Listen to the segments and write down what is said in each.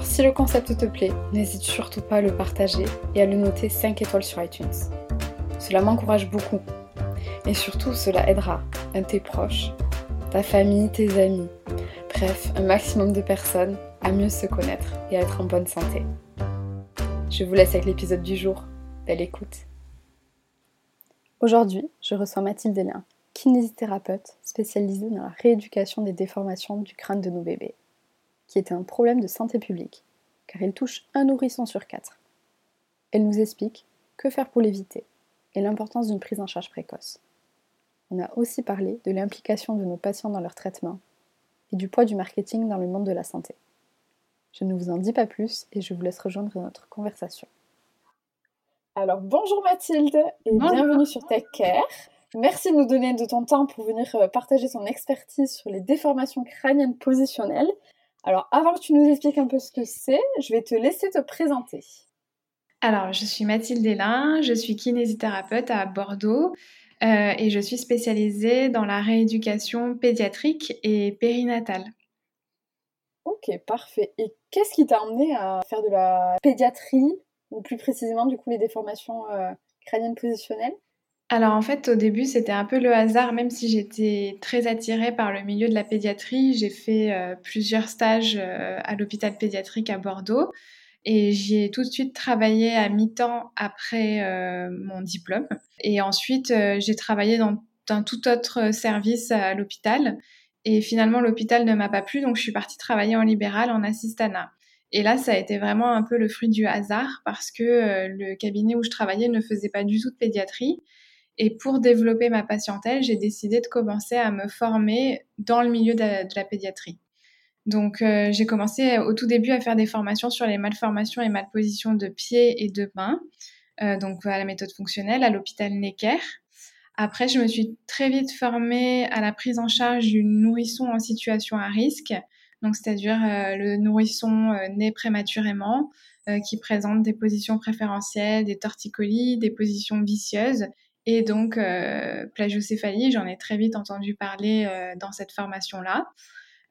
Alors si le concept te plaît, n'hésite surtout pas à le partager et à le noter 5 étoiles sur iTunes. Cela m'encourage beaucoup. Et surtout, cela aidera tes proches, ta famille, tes amis, bref, un maximum de personnes à mieux se connaître et à être en bonne santé. Je vous laisse avec l'épisode du jour. Belle écoute. Aujourd'hui, je reçois Mathilde Hélin, kinésithérapeute spécialisée dans la rééducation des déformations du crâne de nos bébés, qui est un problème de santé publique, car il touche un nourrisson sur quatre. Elle nous explique que faire pour l'éviter et l'importance d'une prise en charge précoce. On a aussi parlé de l'implication de nos patients dans leur traitement et du poids du marketing dans le monde de la santé. Je ne vous en dis pas plus et je vous laisse rejoindre notre conversation. Alors bonjour Mathilde et bienvenue sur Tech Care. Merci de nous donner de ton temps pour venir euh, partager ton expertise sur les déformations crâniennes positionnelles. Alors avant que tu nous expliques un peu ce que c'est, je vais te laisser te présenter. Alors je suis Mathilde Hélin, je suis kinésithérapeute à Bordeaux euh, et je suis spécialisée dans la rééducation pédiatrique et périnatale. Ok, parfait. Et qu'est-ce qui t'a amené à faire de la pédiatrie ou plus précisément du coup les déformations euh, crâniennes positionnelles? Alors en fait au début c'était un peu le hasard même si j'étais très attirée par le milieu de la pédiatrie. J'ai fait euh, plusieurs stages euh, à l'hôpital pédiatrique à Bordeaux et j'y ai tout de suite travaillé à mi-temps après mon diplôme. Et ensuite j'ai travaillé dans un tout autre service à l'hôpital et finalement l'hôpital ne m'a pas plu donc je suis partie travailler en libéral en assistanat. Et là, ça a été vraiment un peu le fruit du hasard parce que euh, le cabinet où je travaillais ne faisait pas du tout de pédiatrie. Et pour développer ma patientèle, j'ai décidé de commencer à me former dans le milieu de, la pédiatrie. Donc, euh, j'ai commencé au tout début à faire des formations sur les malformations et malpositions de pieds et de mains, euh, donc à la méthode fonctionnelle à l'hôpital Necker. Après, je me suis très vite formée à la prise en charge du nourrisson en situation à risque, donc c'est-à-dire euh, le nourrisson euh, né prématurément, euh, qui présente des positions préférentielles, des torticolis, des positions vicieuses et donc plagiocéphalie. J'en ai très vite entendu parler dans cette formation-là.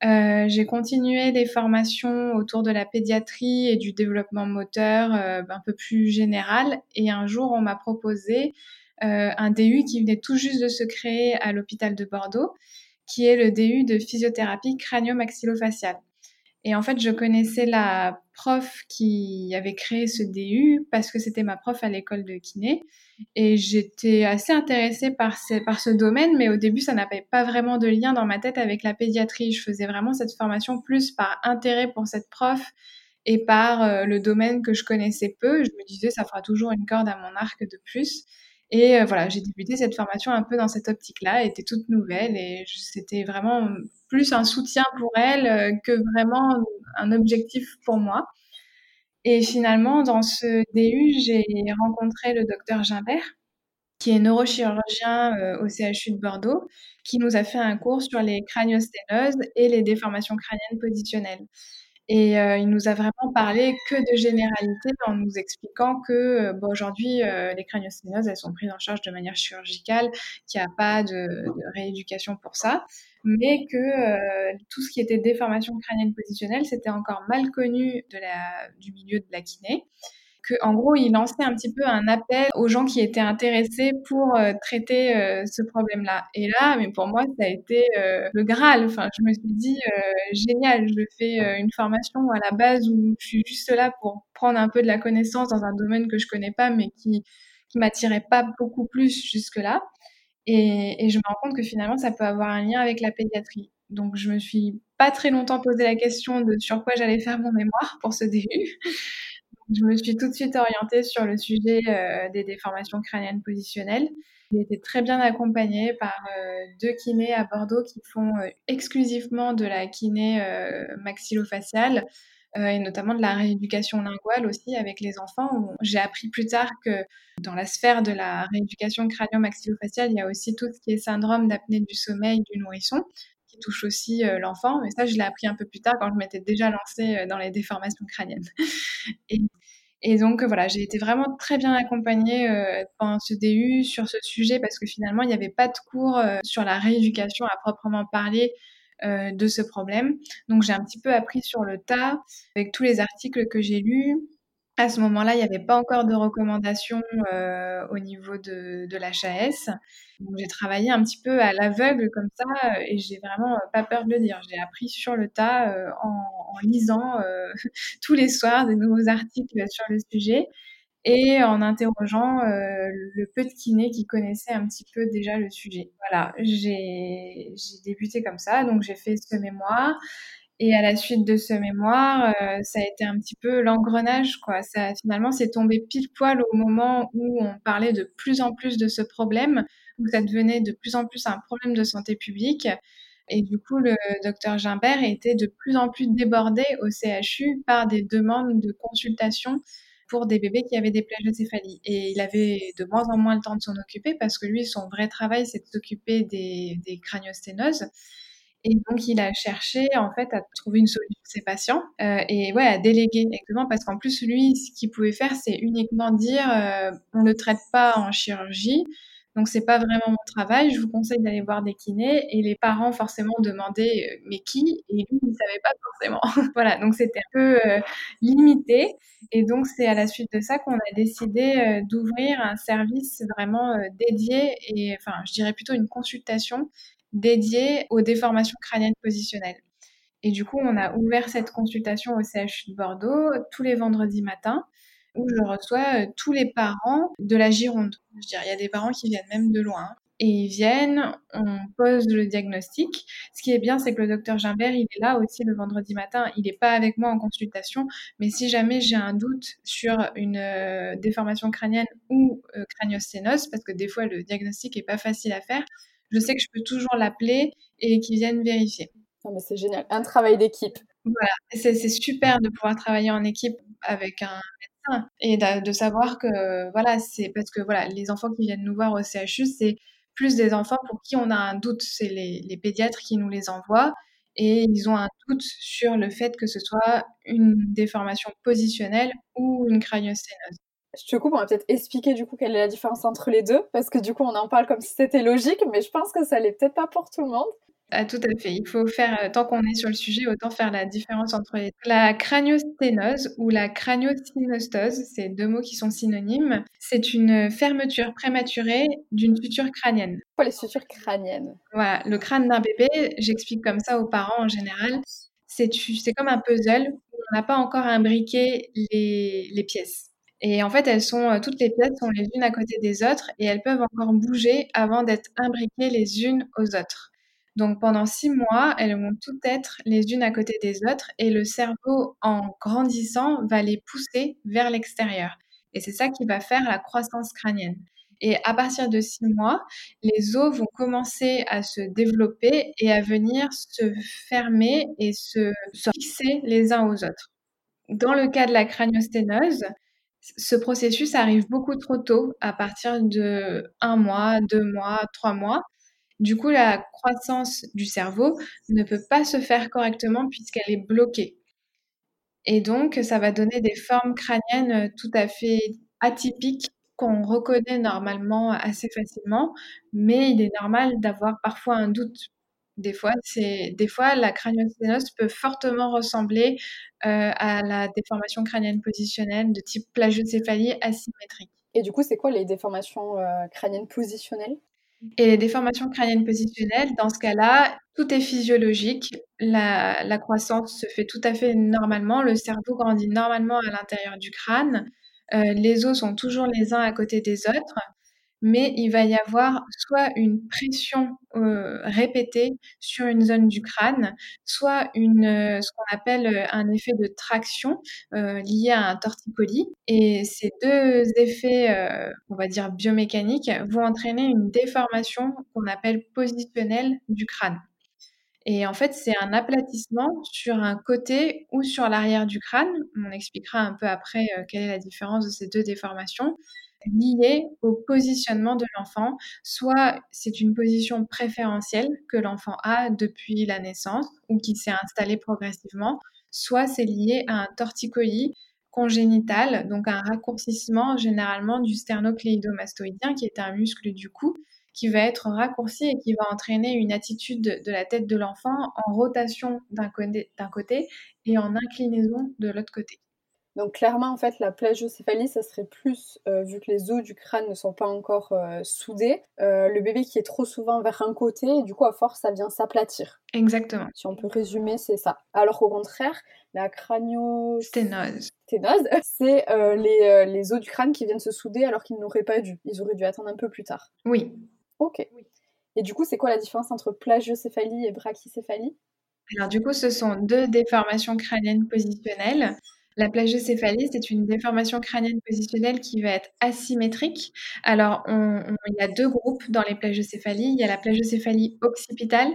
Euh, j'ai continué des formations autour de la pédiatrie et du développement moteur euh, un peu plus général. Et un jour, on m'a proposé euh, un DU qui venait tout juste de se créer à l'hôpital de Bordeaux, qui est le DU de physiothérapie crânio-maxillofaciale. Et en fait, je connaissais la prof qui avait créé ce DU parce que c'était ma prof à l'école de kiné. Et j'étais assez intéressée par ce, domaine, mais au début, ça n'avait pas vraiment de lien dans ma tête avec la pédiatrie. Je faisais vraiment cette formation plus par intérêt pour cette prof et par euh, le domaine que je connaissais peu. Je me disais, ça fera toujours une corde à mon arc de plus. Et euh, voilà, j'ai débuté cette formation un peu dans cette optique-là, elle était toute nouvelle et c'était vraiment plus un soutien pour elle euh, que vraiment un objectif pour moi. Et finalement, dans ce DU, j'ai rencontré le docteur Gimbert, qui est neurochirurgien euh, au CHU de Bordeaux, qui nous a fait un cours sur les craniosténoses et les déformations crâniennes positionnelles. Et euh, il nous a vraiment parlé que de généralité en nous expliquant que euh, bon, aujourd'hui, euh, les craniosténoses, elles sont prises en charge de manière chirurgicale, qu'il n'y a pas de, de, rééducation pour ça, mais que tout ce qui était déformation crânienne positionnelle, c'était encore mal connu de la, du milieu de la kiné en gros, il lançait un petit peu un appel aux gens qui étaient intéressés pour euh, traiter euh, ce problème-là. Et là, mais pour moi, ça a été euh, le Graal. Enfin, je me suis dit, génial, je fais une formation à la base où je suis juste là pour prendre un peu de la connaissance dans un domaine que je connais pas, mais qui qui m'attirait pas beaucoup plus jusque-là. Et, et je me rends compte que finalement, ça peut avoir un lien avec la pédiatrie. Donc, je me suis pas très longtemps posé la question de sur quoi j'allais faire mon mémoire pour ce début. Je me suis tout de suite orientée sur le sujet euh, des déformations crâniennes positionnelles. J'ai été très bien accompagnée par euh, deux kinés à Bordeaux qui font euh, exclusivement de la kiné maxillofaciale et notamment de la rééducation linguale aussi avec les enfants. J'ai appris plus tard que dans la sphère de la rééducation crânio-maxillofaciale, il y a aussi tout ce qui est syndrome d'apnée du sommeil du nourrisson qui touche aussi l'enfant. Mais ça, je l'ai appris un peu plus tard quand je m'étais déjà lancée dans les déformations crâniennes. Et donc voilà, j'ai été vraiment très bien accompagnée euh, pendant ce DU sur ce sujet parce que finalement, il n'y avait pas de cours euh, sur la rééducation à proprement parler euh, de ce problème. Donc j'ai un petit peu appris sur le tas avec tous les articles que j'ai lus, à ce moment-là, il n'y avait pas encore de recommandations euh, au niveau de, de l'HAS. J'ai travaillé un petit peu à l'aveugle comme ça et j'ai vraiment pas peur de le dire. J'ai appris sur le tas euh, en, lisant euh, tous les soirs des nouveaux articles sur le sujet et en interrogeant euh, le peu de kinés qui connaissaient un petit peu déjà le sujet. Voilà, j'ai débuté comme ça, donc j'ai fait ce mémoire. Et à la suite de ce mémoire, euh, ça a été un petit peu l'engrenage, quoi. Ça, finalement, c'est tombé pile poil au moment où on parlait de plus en plus de ce problème, où ça devenait de plus en plus un problème de santé publique. Et du coup, le docteur Gimbert était de plus en plus débordé au CHU par des demandes de consultation pour des bébés qui avaient des plagiocéphalies. Et il avait de moins en moins le temps de s'en occuper parce que lui, son vrai travail, c'est de s'occuper des, des craniosténoses. Et donc, il a cherché, en fait, à trouver une solution pour ses patients euh, et ouais, à déléguer, exactement, parce qu'en plus, lui, ce qu'il pouvait faire, c'est uniquement dire euh, on ne traite pas en chirurgie, donc c'est pas vraiment mon travail, je vous conseille d'aller voir des kinés. Et les parents, forcément, demandaient euh, mais qui? Et lui, il savait pas forcément. voilà, donc c'était un peu euh, limité. Et donc, c'est à la suite de ça qu'on a décidé euh, d'ouvrir un service vraiment dédié et, enfin, je dirais plutôt une consultation dédié aux déformations crâniennes positionnelles. Et du coup, on a ouvert cette consultation au CHU de Bordeaux tous les vendredis matins où je reçois euh, tous les parents de la Gironde. Je il y a des parents qui viennent même de loin. Et ils viennent, on pose le diagnostic. Ce qui est bien, c'est que le docteur Gimbert, il est là aussi le vendredi matin. Il n'est pas avec moi en consultation, mais si jamais j'ai un doute sur une euh, déformation crânienne ou euh, parce que des fois le diagnostic est pas facile à faire, je sais que je peux toujours l'appeler et qu'il vienne vérifier. Non, mais c'est génial, un travail d'équipe. Voilà, c'est super de pouvoir travailler en équipe avec un médecin et de, savoir que voilà, c'est parce que voilà, les enfants qui viennent nous voir au CHU, c'est plus des enfants pour qui on a un doute, c'est les, les, pédiatres qui nous les envoient et ils ont un doute sur le fait que ce soit une déformation positionnelle ou une craniosténose. Je te coupe, on va peut-être expliquer du coup quelle est la différence entre les deux, parce que du coup on en parle comme si c'était logique, mais je pense que ça l'est peut-être pas pour tout le monde. Ah, tout à fait. Il faut faire, euh, tant qu'on est sur le sujet, autant faire la différence entre la craniosténose ou la craniosynostose. C'est deux mots qui sont synonymes. C'est une fermeture prématurée d'une suture crânienne. Quoi les sutures crâniennes? Voilà, le crâne d'un bébé, j'explique comme ça aux parents en général, c'est comme un puzzle où on n'a pas encore imbriqué les, les pièces. Et en fait, elles sont, euh, toutes les pièces sont les unes à côté des autres et elles peuvent encore bouger avant d'être imbriquées les unes aux autres. Donc pendant six mois, elles vont toutes être les unes à côté des autres et le cerveau, en grandissant, va les pousser vers l'extérieur. Et c'est ça qui va faire la croissance crânienne. Et à partir de six mois, les os vont commencer à se développer et à venir se fermer et se, se fixer les uns aux autres. Dans le cas de la craniosténose, ce processus arrive beaucoup trop tôt, à partir de un mois, deux mois, trois mois. Du coup, la croissance du cerveau ne peut pas se faire correctement puisqu'elle est bloquée. Et donc, ça va donner des formes crâniennes tout à fait atypiques qu'on reconnaît normalement assez facilement, mais il est normal d'avoir parfois un doute Des fois, c'est des fois la craniosténose peut fortement ressembler euh, à la déformation crânienne positionnelle de type plagiocéphalie asymétrique. Et du coup, c'est quoi les déformations euh, crâniennes positionnelles? Et les déformations crâniennes positionnelles, dans ce cas-là, tout est physiologique. La, la, croissance se fait tout à fait normalement. Le cerveau grandit normalement à l'intérieur du crâne. Euh, les os sont toujours les uns à côté des autres mais il va y avoir soit une pression euh, répétée sur une zone du crâne, soit euh, ce qu'on appelle euh, un effet de traction lié à un torticolis. Et ces deux effets, on va dire biomécaniques, vont entraîner une déformation qu'on appelle positionnelle du crâne. Et en fait, c'est un aplatissement sur un côté ou sur l'arrière du crâne. On expliquera un peu après quelle est la différence de ces deux déformations liées au positionnement de l'enfant. Soit c'est une position préférentielle que l'enfant a depuis la naissance ou qui s'est installée progressivement, soit c'est lié à un torticolis congénital, donc un raccourcissement généralement du sternocléidomastoïdien qui est un muscle du cou qui va être raccourci et qui va entraîner une attitude de la tête de l'enfant en rotation d'un côté et en inclinaison de l'autre côté. Donc clairement, en fait, la plagiocéphalie, ça serait plus, euh, vu que les os du crâne ne sont pas encore euh, soudés, euh, le bébé qui est trop souvent vers un côté, et du coup, à force, ça vient s'aplatir. Exactement. Si on peut résumer, c'est ça. Alors qu'au contraire, la craniosténose, c'est les, les, os du crâne qui viennent se souder alors qu'ils n'auraient pas dû. Ils auraient dû attendre un peu plus tard. Oui. Ok. Et du coup, c'est quoi la différence entre plagiocéphalie et brachycéphalie? Alors du coup, ce sont deux déformations crâniennes positionnelles. La plagiocéphalie, c'est une déformation crânienne positionnelle qui va être asymétrique. Alors, il y a deux groupes dans les plagiocéphalies. Il y a la plagiocéphalie occipitale,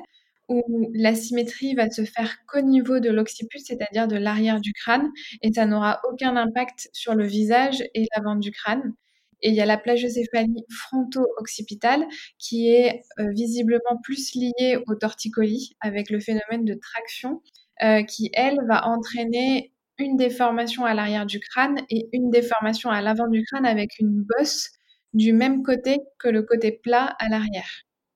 où l'asymétrie va se faire qu'au niveau de l'occiput, c'est-à-dire de l'arrière du crâne, et ça n'aura aucun impact sur le visage et l'avant du crâne. Et il y a la plagiocéphalie fronto-occipitale qui est euh, visiblement plus liée au torticolis avec le phénomène de traction euh, qui, elle, va entraîner une déformation à l'arrière du crâne et une déformation à l'avant du crâne avec une bosse du même côté que le côté plat à l'arrière.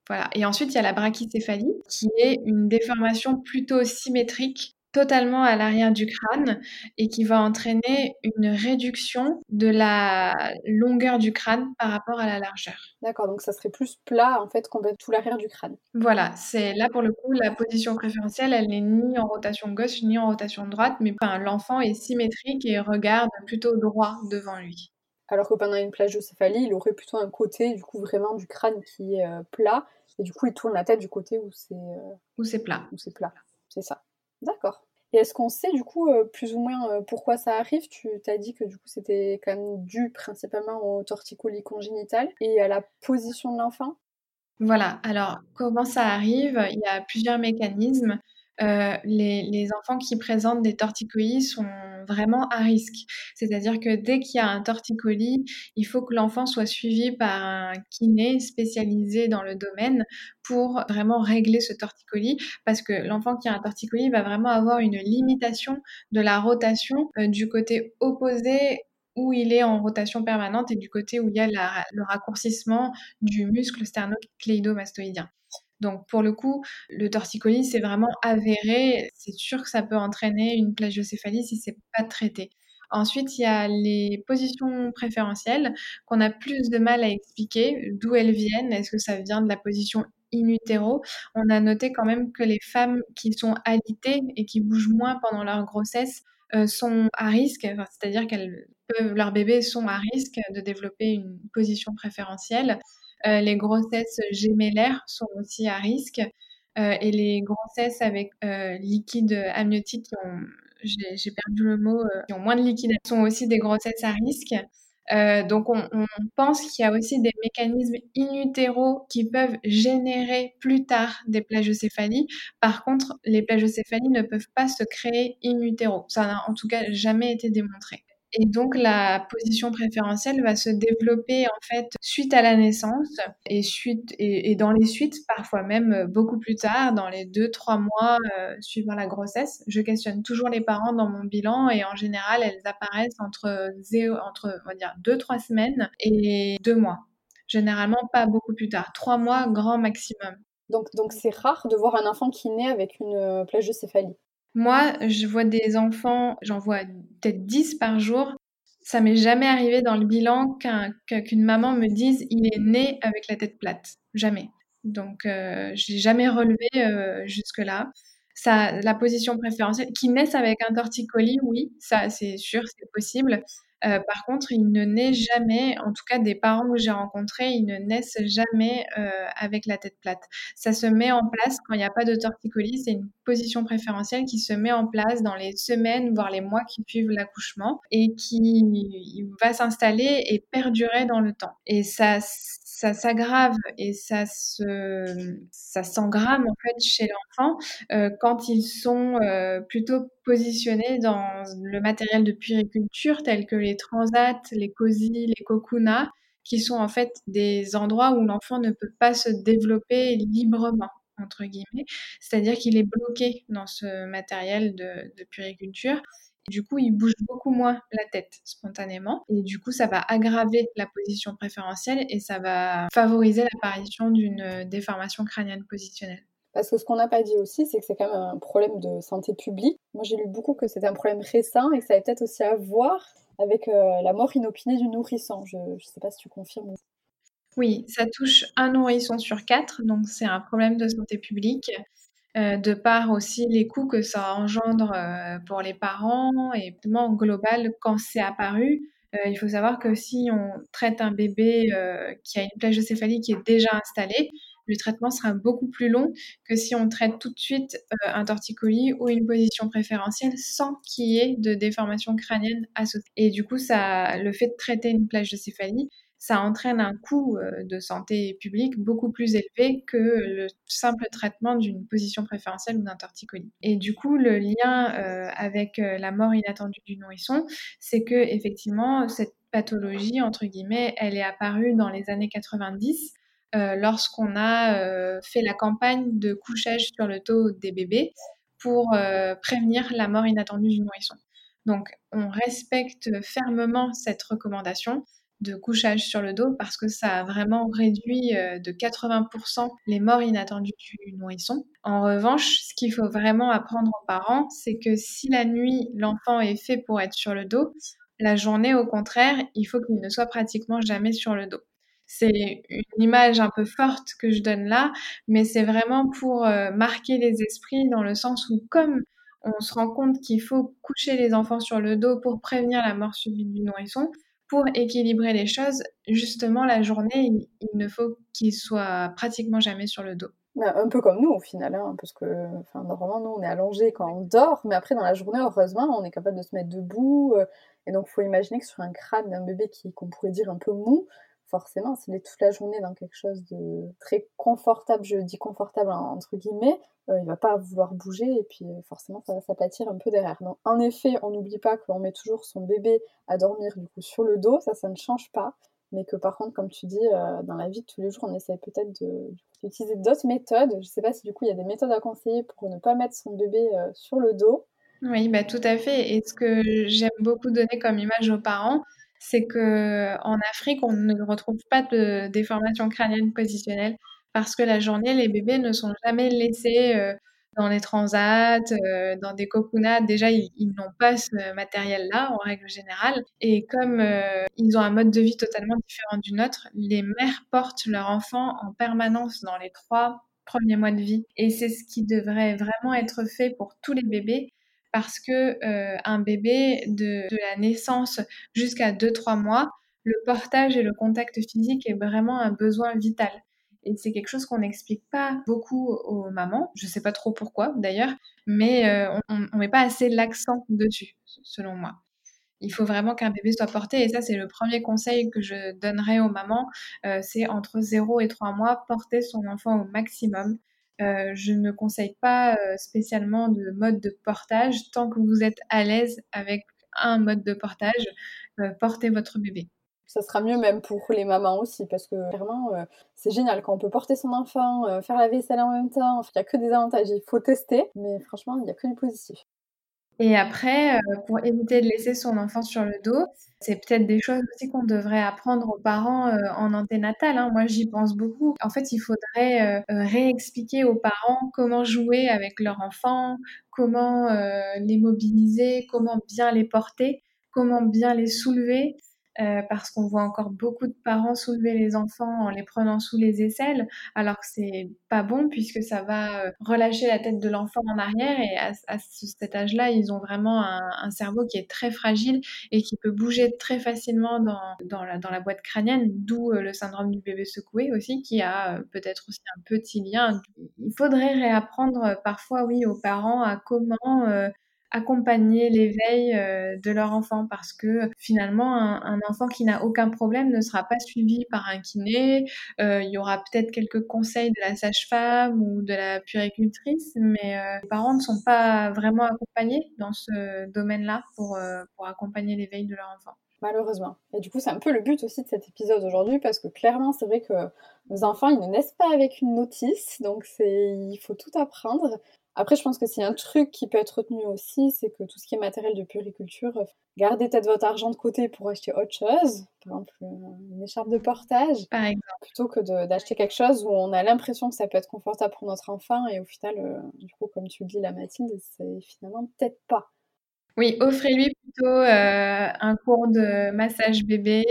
Voilà. Et ensuite, il y a la brachycéphalie, qui est une déformation plutôt symétrique totalement à l'arrière du crâne et qui va entraîner une réduction de la longueur du crâne par rapport à la largeur. D'accord, donc ça serait plus plat en fait, complètement tout l'arrière du crâne. Voilà, c'est là pour le coup la position préférentielle, elle n'est ni en rotation gauche ni en rotation droite, mais enfin, l'enfant est symétrique et regarde plutôt droit devant lui. Alors que pendant une plagiocéphalie, il aurait plutôt un côté du coup vraiment du crâne qui est euh, plat et du coup il tourne la tête du côté où c'est euh, où c'est plat. Où c'est plat, c'est ça. D'accord. Et est-ce qu'on sait du coup euh, plus ou moins euh, pourquoi ça arrive? Tu t'as dit que du coup c'était quand même dû principalement au torticolis congénital et à la position de l'enfant? Voilà, alors comment ça arrive? Il y a plusieurs mécanismes. Euh, les, les, enfants qui présentent des torticolis sont vraiment à risque. C'est-à-dire que dès qu'il y a un torticolis, il faut que l'enfant soit suivi par un kiné spécialisé dans le domaine pour vraiment régler ce torticolis, parce que l'enfant qui a un torticolis va vraiment avoir une limitation de la rotation euh, du côté opposé où il est en rotation permanente et du côté où il y a le raccourcissement du muscle sternocléidomastoïdien. Donc pour le coup, le torticolis, c'est vraiment avéré. C'est sûr que ça peut entraîner une plagiocéphalie si c'est pas traité. Ensuite, il y a les positions préférentielles qu'on a plus de mal à expliquer d'où elles viennent? Est-ce que ça vient de la position in utero? On a noté quand même que les femmes qui sont alitées et qui bougent moins pendant leur grossesse euh, sont à risque, c'est-à-dire qu'elles peuvent, leurs bébés sont à risque de développer une position préférentielle. Euh, les grossesses gémellaires sont aussi à risque. Euh, et les grossesses avec euh, liquide amniotique qui ont, j'ai perdu le mot, qui ont moins de liquide, sont aussi des grossesses à risque. Donc on, pense qu'il y a aussi des mécanismes in utero qui peuvent générer plus tard des plagiocéphalies. Par contre, les plagiocéphalies ne peuvent pas se créer in utero. Ça n'a en tout cas jamais été démontré. Et donc la position préférentielle va se développer en fait suite à la naissance et suite et, dans les suites parfois même beaucoup plus tard dans les deux trois mois euh, suivant la grossesse. Je questionne toujours les parents dans mon bilan et en général elles apparaissent entre zéro, entre on va dire deux trois semaines et deux mois. Généralement pas beaucoup plus tard, trois mois grand maximum. Donc, donc c'est rare de voir un enfant qui naît avec une céphalie. Moi, je vois des enfants, j'en vois peut-être 10 par jour. Ça m'est jamais arrivé dans le bilan qu'une maman me dise il est né avec la tête plate. Jamais. Donc, euh, j'ai jamais relevé euh, jusque-là. La position préférentielle, qui naissent avec un torticolis, oui, ça c'est sûr, c'est possible. Euh, par contre, il ne naît jamais, en tout cas des parents que j'ai rencontrés, ils ne naissent jamais euh, avec la tête plate. Ça se met en place quand il n'y a pas de torticolis, c'est une position préférentielle qui se met en place dans les semaines, voire les mois qui suivent l'accouchement et qui va s'installer et perdurer dans le temps. Et ça ça s'aggrave et ça se s'engramme en fait chez l'enfant euh, quand ils sont euh, plutôt positionnés dans le matériel de puériculture tel que les transats, les cosy, les cocunas, qui sont en fait des endroits où l'enfant ne peut pas se développer librement entre guillemets, c'est-à-dire qu'il est bloqué dans ce matériel de, de puériculture du coup, il bouge beaucoup moins la tête spontanément. Et du coup, ça va aggraver la position préférentielle et ça va favoriser l'apparition d'une euh, déformation crânienne positionnelle. Parce que ce qu'on n'a pas dit aussi, c'est que c'est quand même un problème de santé publique. Moi, j'ai lu beaucoup que c'était un problème récent et que ça avait peut-être aussi à voir avec euh, la mort inopinée du nourrisson. Je ne sais pas si tu confirmes. Oui, ça touche un nourrisson sur quatre, donc c'est un problème de santé publique. Euh, de par aussi les coûts que ça engendre euh, pour les parents et en global quand c'est apparu. Euh, il faut savoir que si on traite un bébé qui a une plagiocéphalie qui est déjà installée, le traitement sera beaucoup plus long que si on traite tout de suite un torticolis ou une position préférentielle sans qu'il y ait de déformation crânienne associée. Et du coup, ça, le fait de traiter une plagiocéphalie, ça entraîne un coût euh, de santé publique beaucoup plus élevé que le simple traitement d'une position préférentielle ou d'un torticolis. Et du coup, le lien euh, avec euh, la mort inattendue du nourrisson, c'est que effectivement cette pathologie entre guillemets, elle est apparue dans les années 90 lorsqu'on a fait la campagne de couchage sur le dos des bébés pour prévenir la mort inattendue du nourrisson. Donc, on respecte fermement cette recommandation de couchage sur le dos parce que ça a vraiment réduit euh, de 80% les morts inattendues du nourrisson. En revanche, ce qu'il faut vraiment apprendre aux parents, c'est que si la nuit, l'enfant est fait pour être sur le dos, la journée, au contraire, il faut qu'il ne soit pratiquement jamais sur le dos. C'est une image un peu forte que je donne là, mais c'est vraiment pour euh, marquer les esprits dans le sens où comme on se rend compte qu'il faut coucher les enfants sur le dos pour prévenir la mort subite du nourrisson, pour équilibrer les choses, justement, la journée, il, ne faut qu'il soit pratiquement jamais sur le dos. Un peu comme nous au final, hein, parce que normalement nous on est allongé quand on dort, mais après dans la journée heureusement on est capable de se mettre debout, euh, et donc il faut imaginer que sur un crâne d'un bébé qui qu'on pourrait dire un peu mou, forcément, s'il est toute la journée dans quelque chose de très confortable, je dis confortable entre guillemets, euh, il va pas vouloir bouger et puis euh, forcément ça va s'aplatir un peu derrière. Donc en effet, on n'oublie pas qu'on met toujours son bébé à dormir du coup sur le dos, ça ça ne change pas, mais que par contre comme tu dis euh, dans la vie de tous les jours, on essaie peut-être d'utiliser d'autres méthodes. Je sais pas si du coup il y a des méthodes à conseiller pour ne pas mettre son bébé sur le dos. Oui, bah tout à fait. Et ce que j'aime beaucoup donner comme image aux parents, c'est que en Afrique, on ne retrouve pas de déformation crânienne positionnelle parce que la journée, les bébés ne sont jamais laissés euh, dans des transats, euh, dans des cocoonats. Déjà, ils, n'ont pas ce matériel-là en règle générale. Et comme euh, ils ont un mode de vie totalement différent du nôtre, les mères portent leur enfant en permanence dans les trois premiers mois de vie. Et c'est ce qui devrait vraiment être fait pour tous les bébés parce que euh, un bébé de, la naissance jusqu'à 2-3 mois, le portage et le contact physique est vraiment un besoin vital. Et c'est quelque chose qu'on n'explique pas beaucoup aux mamans. Je ne sais pas trop pourquoi d'ailleurs, mais euh, on ne met pas assez l'accent dessus, selon moi. Il faut vraiment qu'un bébé soit porté et ça c'est le premier conseil que je donnerais aux mamans. Euh, c'est entre 0 et 3 mois, porter son enfant au maximum. Euh, je ne conseille pas euh, spécialement de mode de portage. Tant que vous êtes à l'aise avec un mode de portage, euh, portez votre bébé. Ça sera mieux même pour les mamans aussi, parce que vraiment, c'est génial quand on peut porter son enfant, faire la vaisselle en même temps. Il n'y a que des avantages, il faut tester, mais franchement, il n'y a que du positif. Et après, euh, pour éviter de laisser son enfant sur le dos, c'est peut-être des choses aussi qu'on devrait apprendre aux parents euh, en anténatal. Hein. Moi, j'y pense beaucoup. En fait, il faudrait euh, réexpliquer aux parents comment jouer avec leur enfant, comment les mobiliser, comment bien les porter, comment bien les soulever. Euh, parce qu'on voit encore beaucoup de parents soulever les enfants en les prenant sous les aisselles, alors que c'est pas bon puisque ça va euh, relâcher la tête de l'enfant en arrière et à, cet âge-là, ils ont vraiment un, cerveau qui est très fragile et qui peut bouger très facilement dans, la boîte crânienne, d'où euh, le syndrome du bébé secoué aussi, qui a peut-être aussi un petit lien. Il faudrait réapprendre parfois, oui, aux parents à comment accompagner l'éveil euh, de leur enfant parce que finalement un, enfant qui n'a aucun problème ne sera pas suivi par un kiné. Euh, il y aura peut-être quelques conseils de la sage-femme ou de la puricultrice, mais euh, les parents ne sont pas vraiment accompagnés dans ce domaine-là pour, pour accompagner l'éveil de leur enfant. Malheureusement. Et du coup, c'est un peu le but aussi de cet épisode aujourd'hui parce que clairement, c'est vrai que nos enfants, ils ne naissent pas avec une notice, donc il faut tout apprendre. Après, je pense que c'est un truc qui peut être retenu aussi, c'est que tout ce qui est matériel de puriculture, euh, gardez peut-être votre argent de côté pour acheter autre chose, par exemple une écharpe de portage, par exemple. plutôt que d'acheter quelque chose où on a l'impression que ça peut être confortable pour notre enfant et au final, euh, du coup, comme tu le dis, la Mathilde, c'est finalement peut-être pas. Oui, offrez-lui plutôt euh, un cours de massage bébé,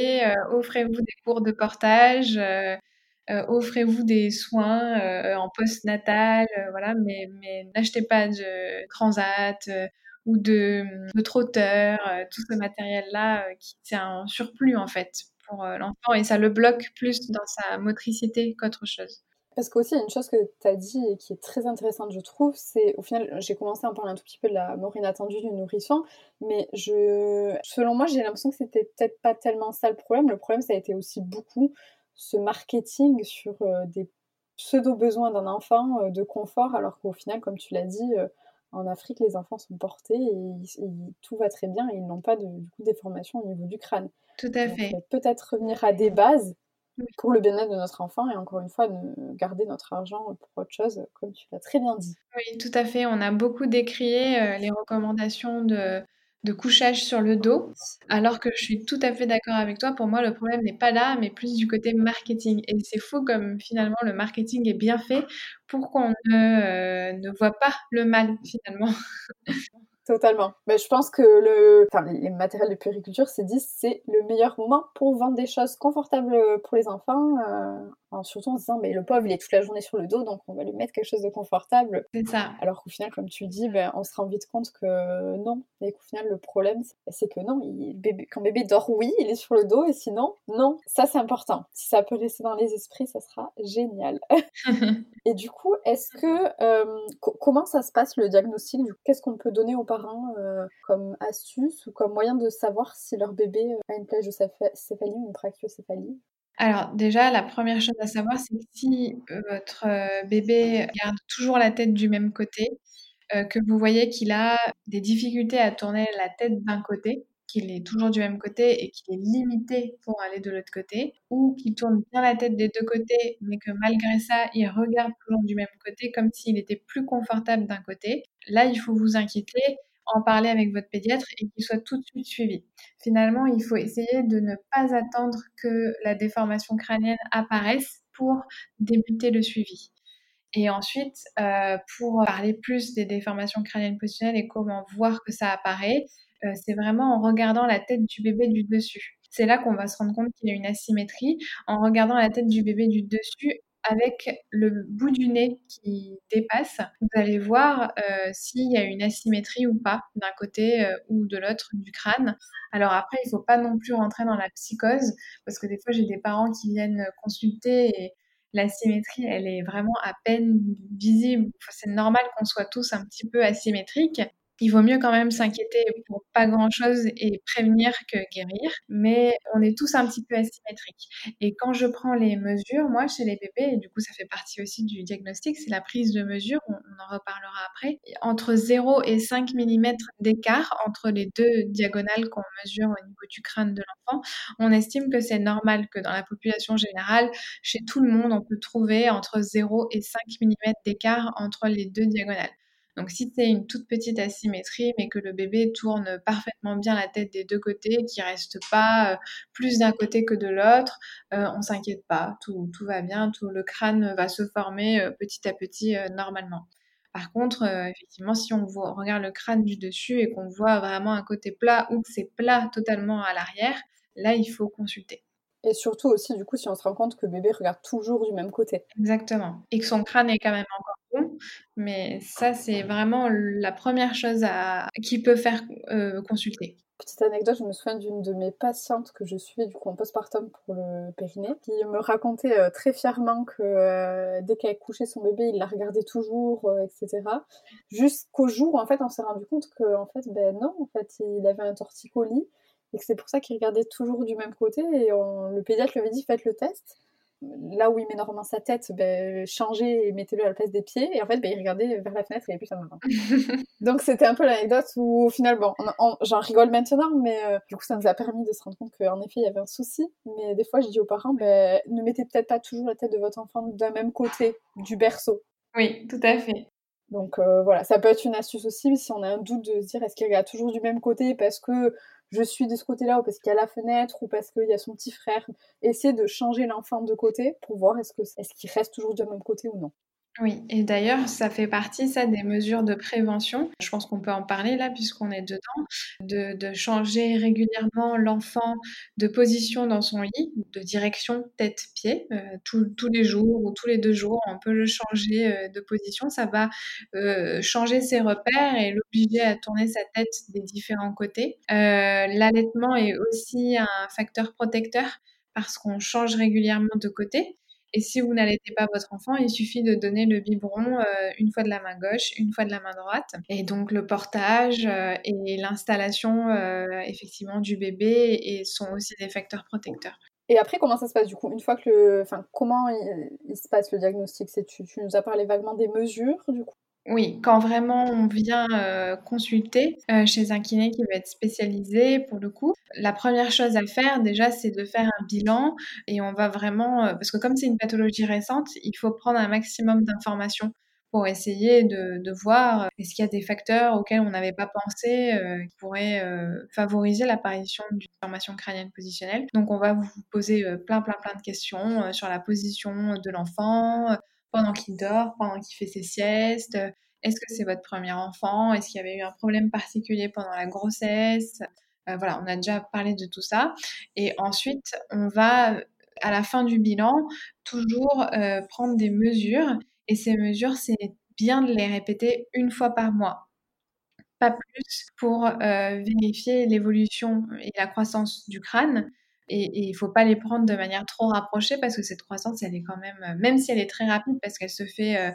offrez-vous des cours de portage. Euh, offrez-vous des soins euh, en post-natal, euh, voilà, mais, n'achetez pas de transat ou de, de trotteur, tout ce matériel-là qui c'est un surplus en fait pour l'enfant et ça le bloque plus dans sa motricité qu'autre chose. Parce qu'aussi, une chose que tu as dit et qui est très intéressante, je trouve, c'est au final, j'ai commencé à en parler un tout petit peu de la mort inattendue du nourrisson, mais je, selon moi, j'ai l'impression que c'était peut-être pas tellement ça le problème. Le problème, ça a été aussi beaucoup ce marketing sur euh, des pseudo-besoins d'un enfant euh, de confort, alors qu'au final, comme tu l'as dit, euh, en Afrique, les enfants sont portés et, tout va très bien et ils n'ont pas de, du coup, des formations au niveau du crâne. Tout à fait. Peut-être revenir à des bases pour le bien-être de notre enfant et encore une fois, garder notre argent pour autre chose, comme tu l'as très bien dit. Oui, tout à fait. On a beaucoup décrié les recommandations de couchage sur le dos, alors que je suis tout à fait d'accord avec toi. Pour moi, le problème n'est pas là, mais plus du côté marketing. Et c'est fou comme finalement le marketing est bien fait pour qu'on ne, euh, ne voit pas le mal finalement. Totalement. Mais je pense que le, enfin, les matériels de puriculture, c'est dit, c'est le meilleur moment pour vendre des choses confortables pour les enfants, euh, surtout en se disant, mais le pauvre, il est toute la journée sur le dos, donc on va lui mettre quelque chose de confortable. C'est ça. Alors qu'au final, comme tu dis, ben, on se rend vite compte que non. Et qu'au final, le problème, c'est que non, il, bébé, quand bébé dort, oui, il est sur le dos, et sinon, non. Ça, c'est important. Si ça peut rester dans les esprits, ça sera génial. et du coup, est-ce que, euh, comment ça se passe le diagnostic Qu'est-ce qu'on peut donner aux parents euh, comme astuce ou comme moyen de savoir si leur bébé a une plagiocéphalie ou une trachiocéphalie alors déjà, la première chose à savoir, c'est que si euh, votre euh, bébé garde toujours la tête du même côté, que vous voyez qu'il a des difficultés à tourner la tête d'un côté, qu'il est toujours du même côté et qu'il est limité pour aller de l'autre côté, ou qu'il tourne bien la tête des deux côtés, mais que malgré ça, il regarde toujours du même côté, comme s'il était plus confortable d'un côté. Là, il faut vous inquiéter en parler avec votre pédiatre et qu'il soit tout de suite suivi. Finalement, il faut essayer de ne pas attendre que la déformation crânienne apparaisse pour débuter le suivi. Et ensuite, euh, pour parler plus des déformations crâniennes positionnelles et comment voir que ça apparaît, euh, c'est vraiment en regardant la tête du bébé du dessus. C'est là qu'on va se rendre compte qu'il y a une asymétrie. En regardant la tête du bébé du dessus, avec le bout du nez qui dépasse, vous allez voir euh, s'il y a une asymétrie ou pas d'un côté euh, ou de l'autre du crâne. Alors après, il ne faut pas non plus rentrer dans la psychose parce que des fois j'ai des parents qui viennent consulter et l'asymétrie, elle est vraiment à peine visible. c'est normal qu'on soit tous un petit peu asymétriques il vaut mieux quand même s'inquiéter pour pas grand-chose et prévenir que guérir, mais on est tous un petit peu asymétriques. Et quand je prends les mesures, moi, chez les bébés, et du coup ça fait partie aussi du diagnostic, c'est la prise de mesure, on, en reparlera après, entre 0 et 5 mm d'écart entre les deux diagonales qu'on mesure au niveau du crâne de l'enfant, on estime que c'est normal que dans la population générale, chez tout le monde, on peut trouver entre 0 et 5 mm d'écart entre les deux diagonales. Donc si c'est une toute petite asymétrie, mais que le bébé tourne parfaitement bien la tête des deux côtés, qui reste pas euh, plus d'un côté que de l'autre, euh, on s'inquiète pas, tout, tout, va bien, tout le crâne va se former euh, petit à petit normalement. Par contre, effectivement, si on, voit, on regarde le crâne du dessus et qu'on voit vraiment un côté plat ou que c'est plat totalement à l'arrière, là, il faut consulter. Et surtout aussi, du coup, si on se rend compte que le bébé regarde toujours du même côté. Exactement. Et que son crâne est quand même encore Mais ça, c'est vraiment la première chose à... qui peut faire euh, consulter. Petite anecdote, je me souviens d'une de mes patientes que je suis du coup en postpartum pour le périnée, qui me racontait euh, très fièrement que euh, dès qu'elle couchait son bébé, il la regardait toujours, etc. Jusqu'au jour où en fait on s'est rendu compte que en fait ben non, en fait il avait un torticolis et que c'est pour ça qu'il regardait toujours du même côté. Et le pédiatre lui avait dit faites le test. Là où il met normalement sa tête, ben, changez et mettez-le à la place des pieds. Et en fait, ben, il regardait vers la fenêtre et il avait plus sa main. Donc c'était un peu l'anecdote où au final, bon, j'en rigole maintenant, mais euh, du coup ça nous a permis de se rendre compte qu'en effet il y avait un souci. Mais des fois je dis aux parents, ben, ne mettez peut-être pas toujours la tête de votre enfant d'un même côté du berceau. Oui, tout à fait. Donc euh, voilà, ça peut être une astuce aussi si on a un doute de se dire est-ce qu'il regarde toujours du même côté parce que je suis de ce côté-là ou parce qu'il y a la fenêtre ou parce qu'il y a son petit frère. Essayer de changer l'enfant de côté pour voir est-ce qu'il est qu'il reste toujours du même côté ou non. Oui, et d'ailleurs, ça fait partie, ça, des mesures de prévention. Je pense qu'on peut en parler là, puisqu'on est dedans, de, changer régulièrement l'enfant de position dans son lit, de direction tête-pied, euh, tous les jours ou tous les deux jours, on peut le changer euh, de position. Ça va euh, changer ses repères et l'obliger à tourner sa tête des différents côtés. L'allaitement est aussi un facteur protecteur parce qu'on change régulièrement de côté. Et si vous n'allaitez pas votre enfant, il suffit de donner le biberon euh, une fois de la main gauche, une fois de la main droite. Et donc le portage euh, et l'installation euh, effectivement du bébé sont aussi des facteurs protecteurs. Et après, comment ça se passe du coup Une fois que le, enfin, comment il, se passe le diagnostic? Tu nous as parlé vaguement des mesures du coup? Oui, quand vraiment on vient euh, consulter euh, chez un kiné qui va être spécialisé pour le coup, la première chose à faire déjà, c'est de faire un bilan et on va vraiment, euh, parce que comme c'est une pathologie récente, il faut prendre un maximum d'informations pour essayer de, de voir est-ce qu'il y a des facteurs auxquels on n'avait pas pensé qui pourraient favoriser l'apparition d'une formation crânienne positionnelle. Donc on va vous poser plein plein plein de questions sur la position de l'enfant pendant qu'il dort, pendant qu'il fait ses siestes Est-ce que c'est votre premier enfant Est-ce qu'il y avait eu un problème particulier pendant la grossesse euh, Voilà, on a déjà parlé de tout ça. Et ensuite, on va, à la fin du bilan, toujours euh, prendre des mesures. Et ces mesures, c'est bien de les répéter une fois par mois pas plus pour euh, vérifier l'évolution et la croissance du crâne, et il ne faut pas les prendre de manière trop rapprochée parce que cette croissance, elle est quand même, euh, même si elle est très rapide parce qu'elle se fait euh,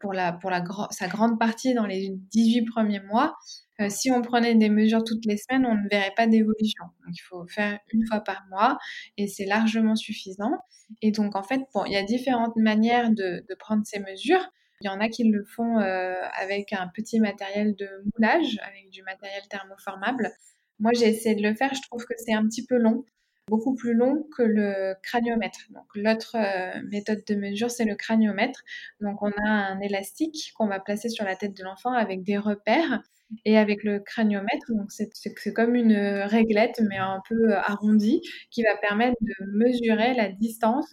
pour, la, pour la sa grande partie dans les 18 premiers mois, euh, si on prenait des mesures toutes les semaines, on ne verrait pas d'évolution. Donc il faut faire une fois par mois et c'est largement suffisant. Et donc en fait, bon, il y a différentes manières de, de prendre ces mesures. Il y en a qui le font avec un petit matériel de moulage, avec du matériel thermoformable. Moi, j'ai essayé de le faire. Je trouve que c'est un petit peu long beaucoup plus long que le craniomètre. Donc l'autre euh, méthode de mesure, c'est le craniomètre. Donc on a un élastique qu'on va placer sur la tête de l'enfant avec des repères et avec le craniomètre. C'est comme une réglette mais un peu arrondie qui va permettre de mesurer la distance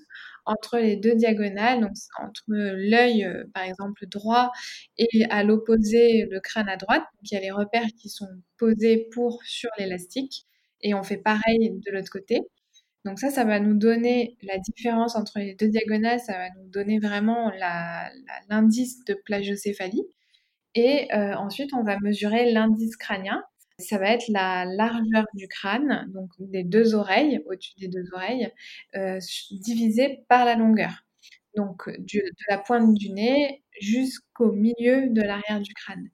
entre les deux diagonales, donc entre l'œil, euh, par exemple, droit et à l'opposé, le crâne à droite. Donc, il y a les repères qui sont posés pour sur l'élastique et on fait pareil de l'autre côté. Donc ça, ça va nous donner la différence entre les deux diagonales, ça va nous donner vraiment l'indice de plagiocéphalie. Et euh, ensuite, on va mesurer l'indice crânien. Ça va être la largeur du crâne, donc des deux oreilles, au-dessus des deux oreilles, euh, divisé par la longueur. Donc de la pointe du nez jusqu'au milieu de l'arrière du crâne.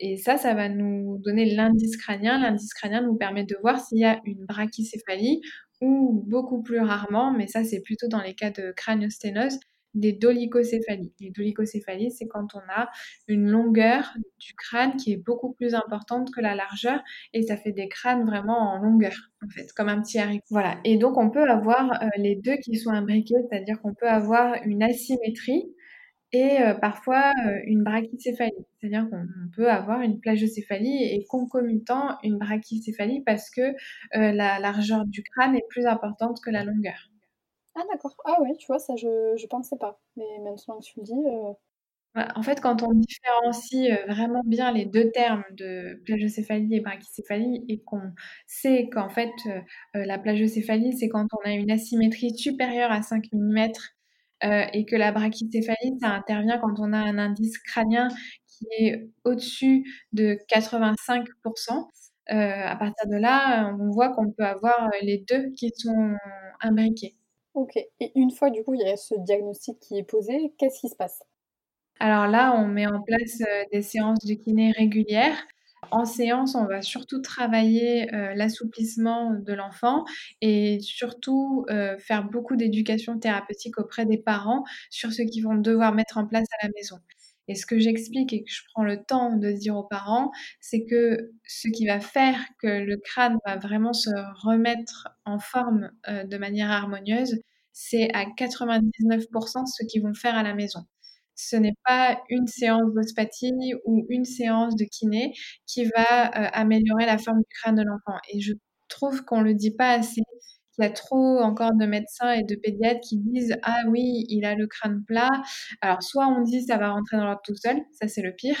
Et, ça, ça va nous donner l'indice crânien. L'indice crânien nous permet de voir s'il y a une brachycéphalie ou beaucoup plus rarement, mais ça c'est plutôt dans les cas de craniosténose, des dolicocéphalies. Les dolicocéphalies, c'est quand on a une longueur du crâne qui est beaucoup plus importante que la largeur et ça fait des crânes vraiment en longueur, en fait, comme un petit haricot. Voilà. Et donc, on peut avoir euh, les deux qui sont imbriqués, c'est-à-dire qu'on peut avoir une asymétrie et parfois une brachycéphalie. C'est-à-dire qu'on peut avoir une plagiocéphalie et concomitant une brachycéphalie parce que la largeur du crâne est plus importante que la longueur. Ah d'accord. Ah oui, tu vois, ça je ne pensais pas. Mais maintenant que tu le dis, en fait, quand on différencie vraiment bien les deux termes de plagiocéphalie et brachycéphalie et qu'on sait qu'en fait, la plagiocéphalie, c'est quand on a une asymétrie supérieure à 5 mm et que la brachycéphalie, ça intervient quand on a un indice crânien qui est au-dessus de 85% à partir de là, on voit qu'on peut avoir les deux qui sont imbriqués. OK et une fois, du coup, il y a ce diagnostic qui est posé, qu'est-ce qui se passe? Alors là, on met en place, des séances de kiné régulières. En séance, on va surtout travailler, l'assouplissement de l'enfant et surtout, faire beaucoup d'éducation thérapeutique auprès des parents sur ce qu'ils vont devoir mettre en place à la maison. Et ce que j'explique et que je prends le temps de dire aux parents, c'est que ce qui va faire que le crâne va vraiment se remettre en forme, de manière harmonieuse, c'est à 99% ce qu'ils vont faire à la maison ce n'est pas une séance d'ospathie ou une séance de kiné qui va euh, améliorer la forme du crâne de l'enfant. Et je trouve qu'on ne le dit pas assez. Il y a trop encore de médecins et de pédiatres qui disent Ah oui, il a le crâne plat. Alors, soit on dit ça va rentrer dans l'ordre tout seul, ça c'est le pire.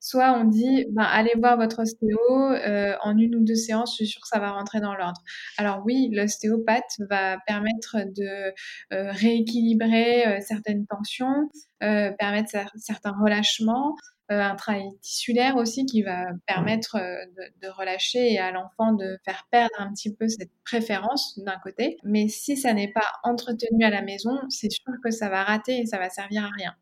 Soit on dit, ben, allez voir votre ostéo, euh, en une ou deux séances, je suis sûre que ça va rentrer dans l'ordre. Alors oui, l'ostéopathe va permettre de euh, rééquilibrer euh, certaines tensions, permettre certains relâchements, un travail tissulaire aussi qui va permettre de, de, relâcher et à l'enfant de faire perdre un petit peu cette préférence d'un côté. Mais si ça n'est pas entretenu à la maison, c'est sûr que ça va rater et ça va servir à rien.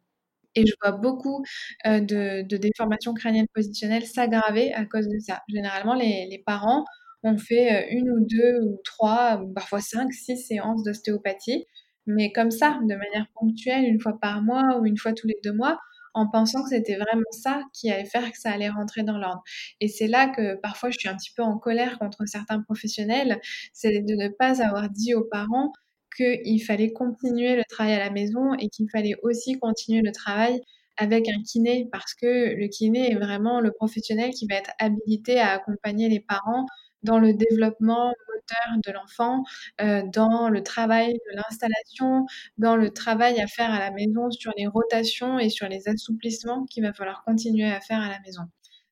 Et je vois beaucoup de, déformations crâniennes positionnelles s'aggraver à cause de ça. Généralement, les, parents ont fait une ou deux ou trois, parfois cinq, six séances d'ostéopathie, mais comme ça, de manière ponctuelle, une fois par mois ou une fois tous les deux mois, en pensant que c'était vraiment ça qui allait faire que ça allait rentrer dans l'ordre. Et c'est là que parfois je suis un petit peu en colère contre certains professionnels, c'est de ne pas avoir dit aux parents qu'il fallait continuer le travail à la maison et qu'il fallait aussi continuer le travail avec un kiné parce que le kiné est vraiment le professionnel qui va être habilité à accompagner les parents dans le développement moteur de l'enfant, euh, dans le travail de l'installation, dans le travail à faire à la maison sur les rotations et sur les assouplissements qu'il va falloir continuer à faire à la maison.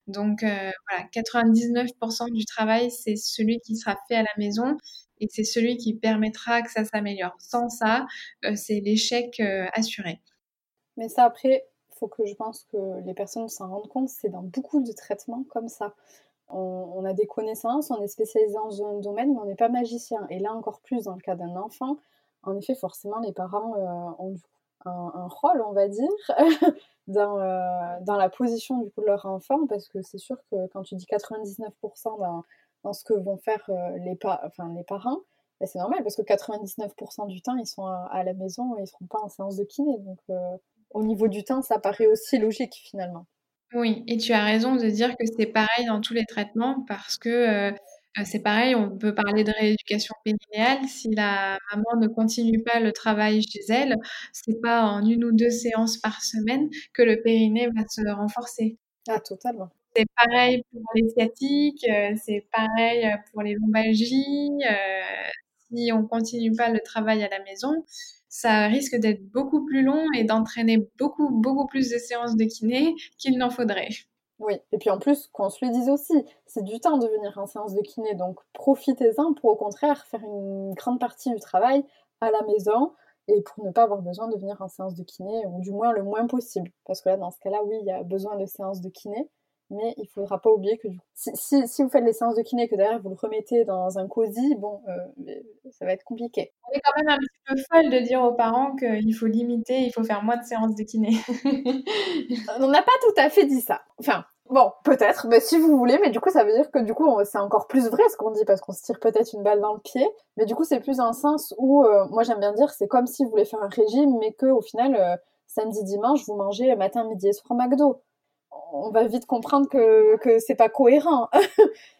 Donc euh, voilà, 99% du travail, c'est celui qui sera fait à la maison et c'est celui qui permettra que ça s'améliore. Sans ça, euh, c'est l'échec euh, assuré. Mais ça, après, il faut que je pense que les personnes s'en rendent compte, c'est dans beaucoup de traitements comme ça. On, a des connaissances, on est spécialisé dans un domaine, mais on n'est pas magicien. Et là, encore plus dans le cas d'un enfant, en effet, forcément, les parents euh, ont un, rôle, on va dire, dans, dans la position du coup, de leur enfant, parce que c'est sûr que quand tu dis 99% d'un dans ce que vont faire euh, les, enfin, les parents, bah, c'est normal parce que 99% du temps, ils sont à, la maison et ils ne seront pas en séance de kiné. Donc, euh, au niveau du temps, ça paraît aussi logique finalement. Oui, et tu as raison de dire que c'est pareil dans tous les traitements parce que euh, c'est pareil, on peut parler de rééducation périnéale. Si la maman ne continue pas le travail chez elle, c'est pas en une ou deux séances par semaine que le périnée va se renforcer. Ah, totalement. C'est pareil pour les sciatiques, euh, c'est pareil euh, pour les lombalgies. Euh, si on continue pas le travail à la maison, ça risque d'être beaucoup plus long et d'entraîner beaucoup, beaucoup plus de séances de kiné qu'il n'en faudrait. Oui, et puis en plus, qu'on se le dise aussi, c'est du temps de venir en séance de kiné, donc profitez-en pour au contraire faire une grande partie du travail à la maison et pour ne pas avoir besoin de venir en séance de kiné, ou du moins le moins possible. Parce que là, dans ce cas-là, oui, il y a besoin de séances de kiné, mais il faudra pas oublier que si, si, vous faites les séances de kiné que derrière vous le remettez dans un cosy, bon, euh, ça va être compliqué. On est quand même un petit peu folle de dire aux parents qu'il faut limiter, il faut faire moins de séances de kiné. On n'a pas tout à fait dit ça. Enfin, bon, peut-être, mais si vous voulez, mais du coup ça veut dire que du coup c'est encore plus vrai ce qu'on dit parce qu'on se tire peut-être une balle dans le pied, mais du coup c'est plus un sens où, euh, moi j'aime bien dire, c'est comme si vous voulez faire un régime, mais que au final euh, samedi dimanche vous mangez matin, midi et soir McDo on va vite comprendre que, que c'est pas cohérent.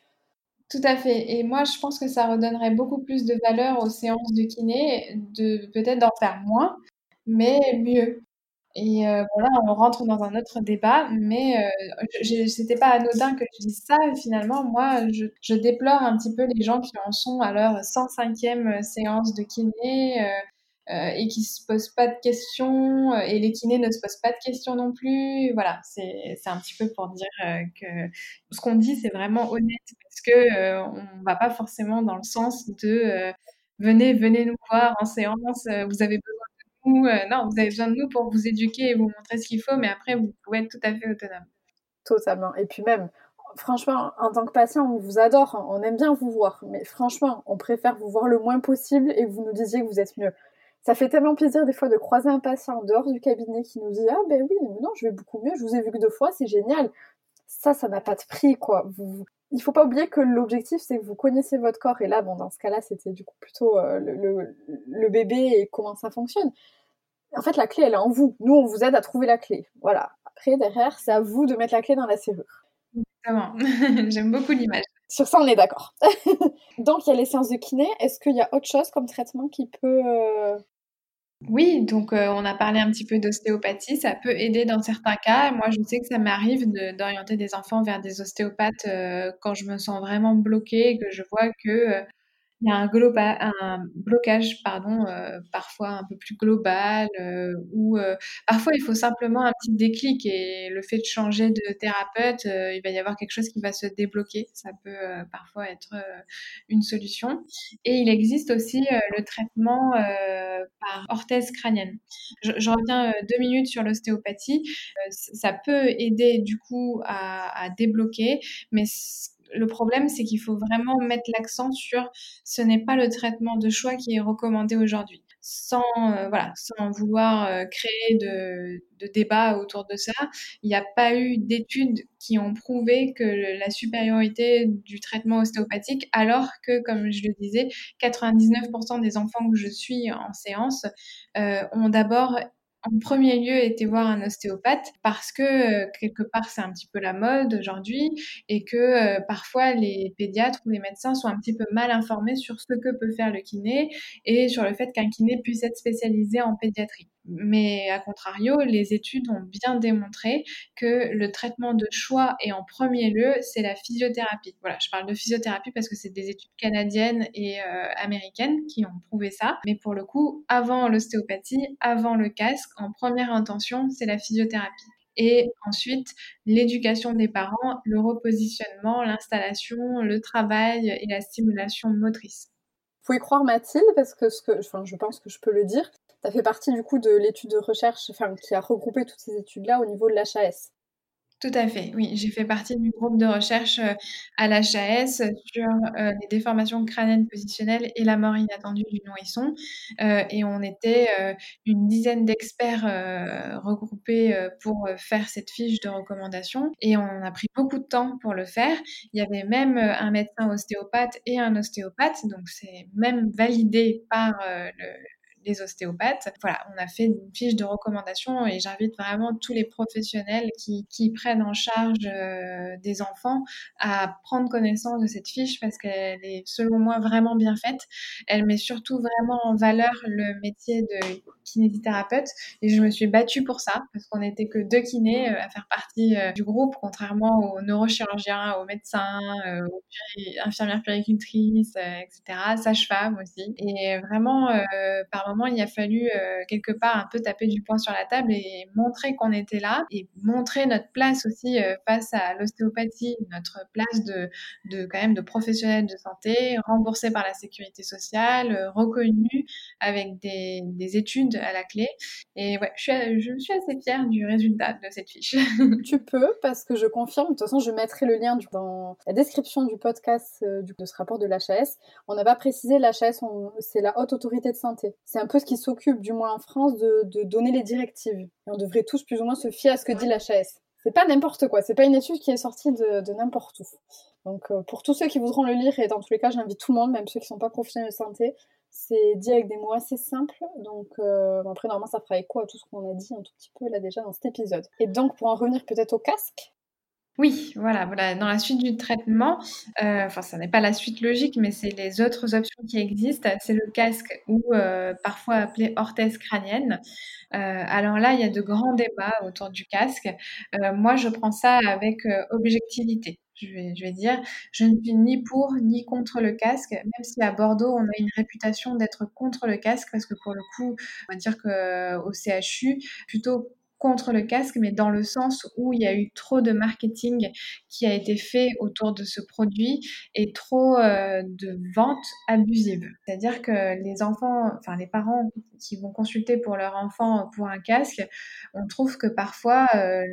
Tout à fait. Et moi, je pense que ça redonnerait beaucoup plus de valeur aux séances de kiné, de peut-être d'en faire moins, mais mieux. Et euh, voilà, on rentre dans un autre débat, mais euh, c'était pas anodin que je dise ça. Finalement, moi, je, je, déplore un petit peu les gens qui en sont à leur 105e séance de kiné euh, euh, et qui se posent pas de questions, euh, et les kinés ne se posent pas de questions non plus. Voilà, c'est un petit peu pour dire que ce qu'on dit, c'est vraiment honnête, parce que on va pas forcément dans le sens de venez, venez nous voir en séance, vous avez besoin euh, non, vous avez besoin de nous pour vous éduquer et vous montrer ce qu'il faut, mais après, vous pouvez être tout à fait autonome. Totalement. Et puis même, franchement, en tant que patient, on vous adore, on aime bien vous voir, mais franchement, on préfère vous voir le moins possible et vous nous disiez que vous êtes mieux. Ça fait tellement plaisir des fois de croiser un patient en dehors du cabinet qui nous dit Ah ben oui, mais non, je vais beaucoup mieux, je vous ai vu que deux fois, c'est génial. Ça, ça n'a pas de prix, quoi. Vous, il faut pas oublier que l'objectif, c'est que vous connaissez votre corps. Et là, bon, dans ce cas-là, c'était du coup plutôt euh, le, le, bébé et comment ça fonctionne. En fait, la clé, elle est en vous. Nous, on vous aide à trouver la clé. Voilà. Après, derrière, c'est à vous de mettre la clé dans la serrure. Exactement. J'aime beaucoup l'image. Sur ça, on est d'accord. Donc, il y a les séances de kiné. Est-ce qu'il y a autre chose comme traitement qui peut euh, oui, donc euh, on a parlé un petit peu d'ostéopathie, ça peut aider dans certains cas. Moi, je sais que ça m'arrive d'orienter des enfants vers des ostéopathes euh, quand je me sens vraiment bloquée que je vois que euh, il y a un, blocage pardon, euh, parfois un peu plus global, euh, ou euh, parfois il faut simplement un petit déclic et le fait de changer de thérapeute, il va y avoir quelque chose qui va se débloquer. Ça peut parfois être une solution. Et il existe aussi le traitement par orthèse crânienne. Je, reviens deux minutes sur l'ostéopathie. ça peut aider du coup à, à débloquer, mais le problème, c'est qu'il faut vraiment mettre l'accent sur ce n'est pas le traitement de choix qui est recommandé aujourd'hui. Sans, euh, vouloir euh, créer de, de débat autour de ça, il n'y a pas eu d'études qui ont prouvé que la supériorité du traitement ostéopathique, alors que, comme je le disais, 99% des enfants que je suis en séance euh, ont d'abord en premier lieu été voir un ostéopathe parce que euh, quelque part c'est un petit peu la mode aujourd'hui et que euh, parfois les pédiatres ou les médecins sont un petit peu mal informés sur ce que peut faire le kiné et sur le fait qu'un kiné puisse être spécialisé en pédiatrie. Mais à contrario, les études ont bien démontré que le traitement de choix et en premier lieu, c'est la physiothérapie. Voilà, je parle de physiothérapie parce que c'est des études canadiennes et euh, américaines qui ont prouvé ça. Mais pour le coup, avant l'ostéopathie, avant le casque, en première intention, c'est la physiothérapie. Et ensuite, l'éducation des parents, le repositionnement, l'installation, le travail et la stimulation motrice. Y croire Mathilde parce que, que enfin, je pense que je peux le dire, ça fait partie du coup de l'étude de recherche enfin, qui a regroupé toutes ces études-là au niveau de l'HAS. Tout à fait, oui. J'ai fait partie du groupe de recherche euh, à l'HAS sur euh, les déformations crâniennes positionnelles et la mort inattendue du nourrisson. Euh, et on était une dizaine d'experts regroupés pour faire cette fiche de recommandation. Et on a pris beaucoup de temps pour le faire. Il y avait même un médecin ostéopathe et un ostéopathe. Donc c'est même validé par le les ostéopathes. Voilà, on a fait une fiche de recommandation et j'invite vraiment tous les professionnels qui, prennent en charge euh, des enfants à prendre connaissance de cette fiche parce qu'elle est selon moi vraiment bien faite. Elle met surtout vraiment en valeur le métier de kinésithérapeute et je me suis battue pour ça parce qu'on n'était que deux kinés euh, à faire partie euh, du groupe contrairement aux neurochirurgiens, aux médecins, aux infirmières péricultrices, etc., sages-femmes aussi. Et vraiment, par il a fallu euh, quelque part un peu taper du poing sur la table et montrer qu'on était là et montrer notre place aussi euh, face à l'ostéopathie, notre place de, de quand même de professionnels de santé, remboursés par la sécurité sociale, euh, reconnus avec des, des, études à la clé. Et ouais, je suis, je suis assez fière du résultat de cette fiche. tu peux, parce que je confirme, de toute façon, je mettrai le lien dans la description du podcast de ce rapport de l'HAS. On n'a pas précisé, l'HAS, c'est la haute autorité de santé. C'est un peu ce qui s'occupe, du moins en France, de, donner les directives. Et on devrait tous plus ou moins se fier à ce que dit l'HAS. C'est pas n'importe quoi, c'est pas une étude qui est sortie de, n'importe où. Donc euh, pour tous ceux qui voudront le lire, et dans tous les cas j'invite tout le monde, même ceux qui sont pas professionnels de santé, c'est dit avec des mots assez simples. Donc euh, après normalement ça fera écho à tout ce qu'on a dit un tout petit peu là déjà dans cet épisode. Et donc pour en revenir peut-être au casque, Oui, voilà, voilà, dans la suite du traitement, heu, enfin, ça n'est pas la suite logique, mais c'est les autres options qui existent. C'est le casque ou heu, parfois appelé orthèse crânienne. Heu, alors là, il y a de grands débats autour du casque. Moi, je prends ça avec, objectivité. Je vais je vais dire, je ne suis ni pour ni contre le casque, même si à Bordeaux, on a une réputation d'être contre le casque parce que pour le coup, on va dire qu'au CHU, plutôt contre le casque, mais dans le sens où il y a eu trop de marketing qui a été fait autour de ce produit et trop euh, de ventes abusives. C'est-à-dire que les enfants, enfin les parents qui vont consulter pour leur enfant pour un casque, on trouve que parfois euh,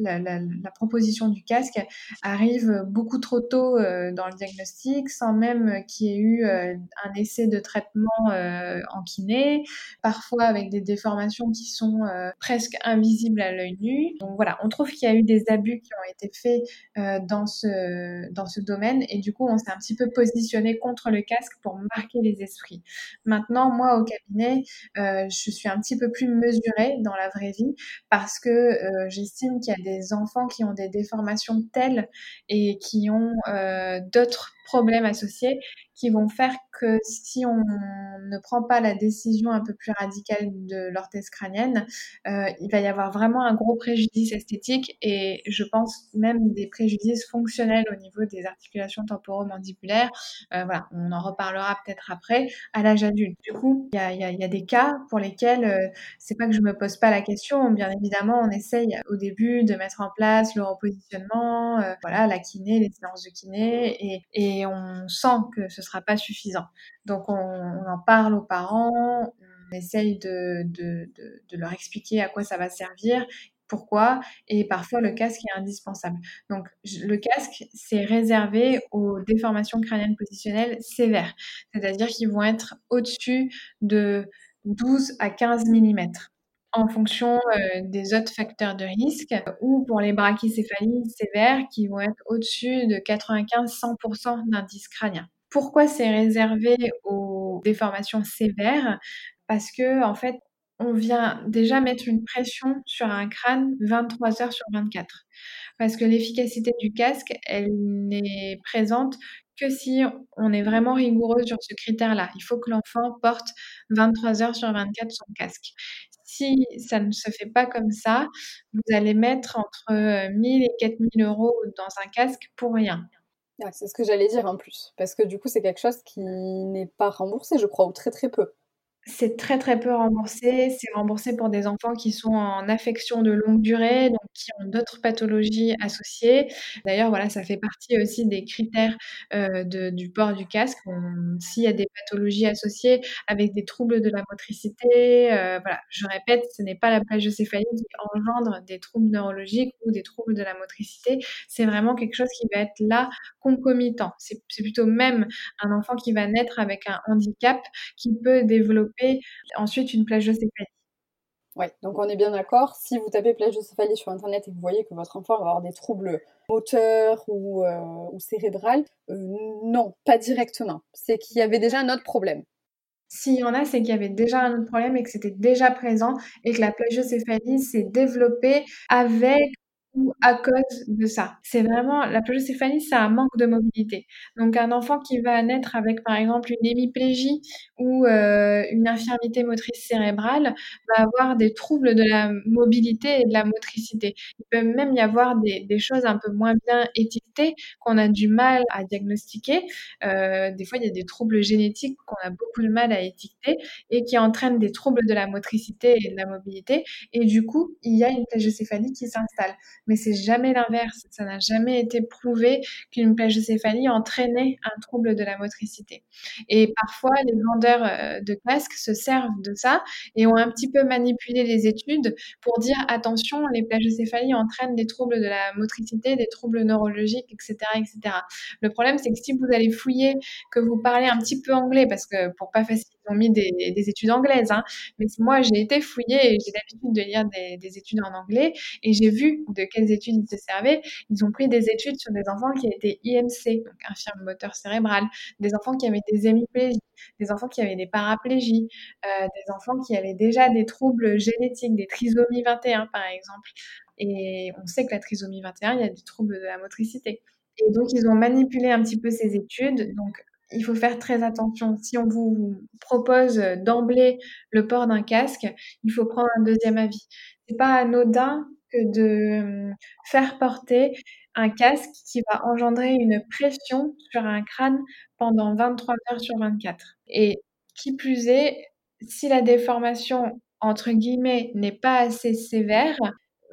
la, proposition du casque arrive beaucoup trop tôt euh, dans le diagnostic, sans même qu'il y ait eu un essai de traitement en kiné, parfois avec des déformations qui sont presque invisibles à l'œil nu. Donc voilà, on trouve qu'il y a eu des abus qui ont été faits dans, ce, dans ce domaine et du coup on s'est un petit peu positionné contre le casque pour marquer les esprits. Maintenant, moi au cabinet, je suis un petit peu plus mesurée dans la vraie vie parce que euh, j'estime qu'il y a des enfants qui ont des déformations telles et qui ont euh, d'autres problèmes associés qui vont faire que si on ne prend pas la décision un peu plus radicale de l'orthèse crânienne, euh, il va y avoir vraiment un gros préjudice esthétique et je pense même des préjudices fonctionnels au niveau des articulations temporomandibulaires. Euh, voilà, on en reparlera peut-être après à l'âge adulte. Du coup, il y a, des cas pour lesquels euh, c'est pas que je me pose pas la question. Bien évidemment, on essaye au début de mettre en place le repositionnement, euh, voilà, la kiné, les séances de kiné et on sent que ce sera pas suffisant. Donc on, en parle aux parents, on essaye de, de, leur expliquer à quoi ça va servir, pourquoi, et parfois le casque est indispensable. Donc le casque, c'est réservé aux déformations crâniennes positionnelles sévères, c'est-à-dire qu'ils vont être au-dessus de 12 à 15 mm en fonction euh, des autres facteurs de risque ou pour les brachycéphalies sévères qui vont être au-dessus de 95-100% d'indice crânien. Pourquoi c'est réservé aux déformations sévères? Parce que en fait, on vient déjà mettre une pression sur un crâne 23 heures sur 24. Parce que l'efficacité du casque, elle n'est présente que si on est vraiment rigoureux sur ce critère-là. Il faut que l'enfant porte 23 heures sur 24 son casque. Si ça ne se fait pas comme ça, vous allez mettre entre 1000 et 4000 euros dans un casque pour rien. c'est ce que j'allais dire en plus, parce que du coup, c'est quelque chose qui n'est pas remboursé, je crois, ou très très peu. C'est très, très peu remboursé. C'est remboursé pour des enfants qui sont en affection de longue durée, donc qui ont d'autres pathologies associées. D'ailleurs, voilà, ça fait partie aussi des critères euh, de, du port du casque. S'il y a des pathologies associées avec des troubles de la motricité, euh, voilà, je répète, ce n'est pas la plagiocéphalie qui engendre des troubles neurologiques ou des troubles de la motricité. C'est vraiment quelque chose qui va être là concomitant. C'est plutôt même un enfant qui va naître avec un handicap qui peut développer ensuite une plagiocéphalie. Oui, donc on est bien d'accord. Si vous tapez plagiocéphalie sur Internet et que vous voyez que votre enfant va avoir des troubles moteurs ou, euh, ou euh, non, pas directement. C'est qu'il y avait déjà un autre problème. S'il y en a, c'est qu'il y avait déjà un autre problème et que c'était déjà présent et que la plagiocéphalie s'est développée avec ou à cause de ça. C'est vraiment, la plagiocéphalie, c'est un manque de mobilité. Donc, un enfant qui va naître avec, par exemple, une hémiplégie ou euh, une infirmité motrice cérébrale va avoir des troubles de la mobilité et de la motricité. Il peut même y avoir des, choses un peu moins bien étiquetées qu'on a du mal à diagnostiquer. Euh, des fois, il y a des troubles génétiques qu'on a beaucoup de mal à étiqueter et qui entraînent des troubles de la motricité et de la mobilité. Et du coup, il y a une plagiocéphalie qui s'installe mais c'est jamais l'inverse. Ça n'a jamais été prouvé qu'une plagiocéphalie entraînait un trouble de la motricité. Et parfois, les vendeurs euh, de casques se servent de ça et ont un petit peu manipulé les études pour dire attention, les plagiocéphalies entraînent des troubles de la motricité, des troubles neurologiques, etc., etc. Le problème, c'est que si vous allez fouiller, que vous parlez un petit peu anglais, parce que pour pas faciliter ils ont mis des, des études anglaises. Hein. Mais moi, j'ai été fouillée et j'ai l'habitude de lire des, des, études en anglais et j'ai vu de quelles études ils se servaient. Ils ont pris des études sur des enfants qui étaient IMC, donc infirme moteur cérébral, des enfants qui avaient des hémiplégies, des enfants qui avaient des paraplégies, euh, des enfants qui avaient déjà des troubles génétiques, des trisomies 21 par exemple. Et on sait que la trisomie 21, il y a des troubles de la motricité. Et donc, ils ont manipulé un petit peu ces études. Donc, il faut faire très attention. Si on vous propose d'emblée le port d'un casque, il faut prendre un deuxième avis. C'est pas anodin que de euh, faire porter un casque qui va engendrer une pression sur un crâne pendant 23 heures sur 24. Et qui plus est, si la déformation entre guillemets n'est pas assez sévère,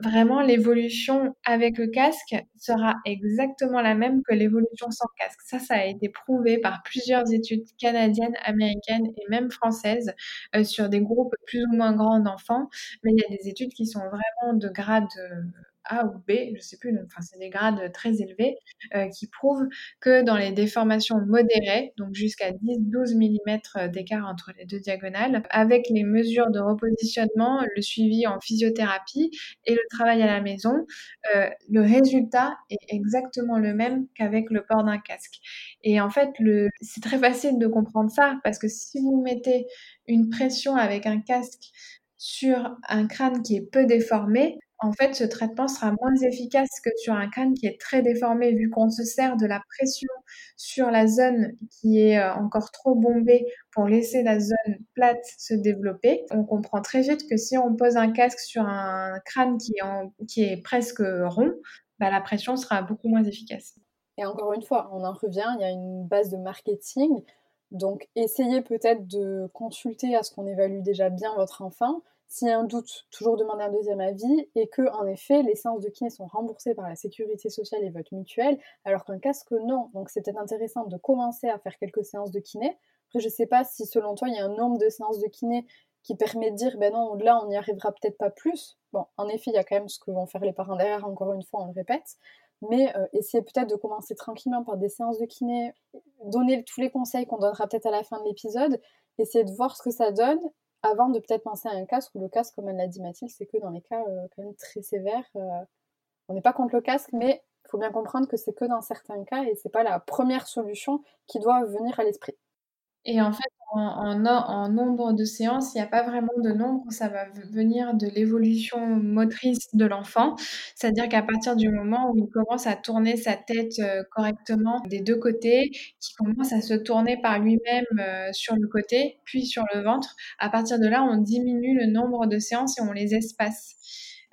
vraiment l'évolution avec le casque sera exactement la même que l'évolution sans casque. Ça, ça a été prouvé par plusieurs études canadiennes, américaines et même françaises euh, sur des groupes plus ou moins grands d'enfants. Mais il y a des études qui sont vraiment de grade euh, a ou B, je sais plus, enfin c'est des grades très élevés, euh, qui prouvent que dans les déformations modérées, donc jusqu'à 10-12 mm d'écart entre les deux diagonales, avec les mesures de repositionnement, le suivi en physiothérapie et le travail à la maison, euh, le résultat est exactement le même qu'avec le port d'un casque. Et en fait, c'est très facile de comprendre ça parce que si vous mettez une pression avec un casque sur un crâne qui est peu déformé, en fait, ce traitement sera moins efficace que sur un crâne qui est très déformé, vu qu'on se sert de la pression sur la zone qui est euh, encore trop bombée pour laisser la zone plate se développer. On comprend très vite que si on pose un casque sur un crâne qui est, presque rond, bah, la pression sera beaucoup moins efficace. Et encore une fois, on en revient, il y a une base de marketing. Donc, essayez peut-être de consulter à ce qu'on évalue déjà bien votre enfant s'il y a un doute, toujours demander un deuxième avis et que, en effet, les séances de kiné sont remboursées par la sécurité sociale et votre mutuelle, alors qu'un casque, non. Donc, c'est peut-être intéressant de commencer à faire quelques séances de kiné. Après, je ne sais pas si, selon toi, il y a un nombre de séances de kiné qui permet de dire, ben non, là, on n'y arrivera peut-être pas plus. Bon, en effet, il y a quand même ce que vont faire les parents derrière, encore une fois, on le répète. Mais euh, essayez peut-être de commencer tranquillement par des séances de kiné, donner tous les conseils qu'on donnera peut-être à la fin de l'épisode, essayez de voir ce que ça donne avant de peut-être penser à un casque, ou le casque, comme elle l'a dit Mathilde, c'est que dans les cas euh, quand même très sévères, euh, on n'est pas contre le casque, mais il faut bien comprendre que c'est que dans certains cas et c'est pas la première solution qui doit venir à l'esprit. Et en fait, en, nombre de séances, il n'y a pas vraiment de nombre, ça va venir de l'évolution motrice de l'enfant. C'est-à-dire qu'à partir du moment où il commence à tourner sa tête euh, correctement des deux côtés, qu'il commence à se tourner par lui-même euh, sur le côté, puis sur le ventre, à partir de là, on diminue le nombre de séances et on les espace.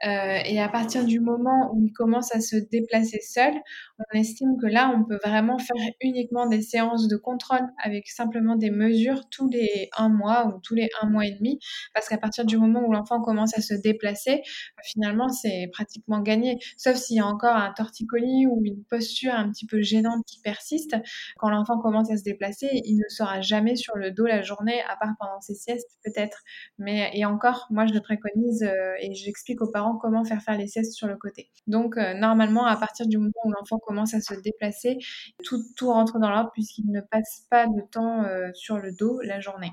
Euh, et à partir du moment où il commence à se déplacer seul, on estime que là, on peut vraiment faire uniquement des séances de contrôle avec simplement des mesures tous les un mois ou tous les un mois et demi. Parce qu'à partir du moment où l'enfant commence à se déplacer, finalement, c'est pratiquement gagné. Sauf s'il y a encore un torticolis ou une posture un petit peu gênante qui persiste. Quand l'enfant commence à se déplacer, il ne sera jamais sur le dos la journée, à part pendant ses siestes, peut-être. Mais, et encore, moi, je le préconise euh, et j'explique aux parents comment faire faire les siestes sur le côté. Donc euh, normalement, à partir du moment où l'enfant commence à se déplacer, tout, tout rentre dans l'ordre puisqu'il ne passe pas de temps euh, sur le dos la journée.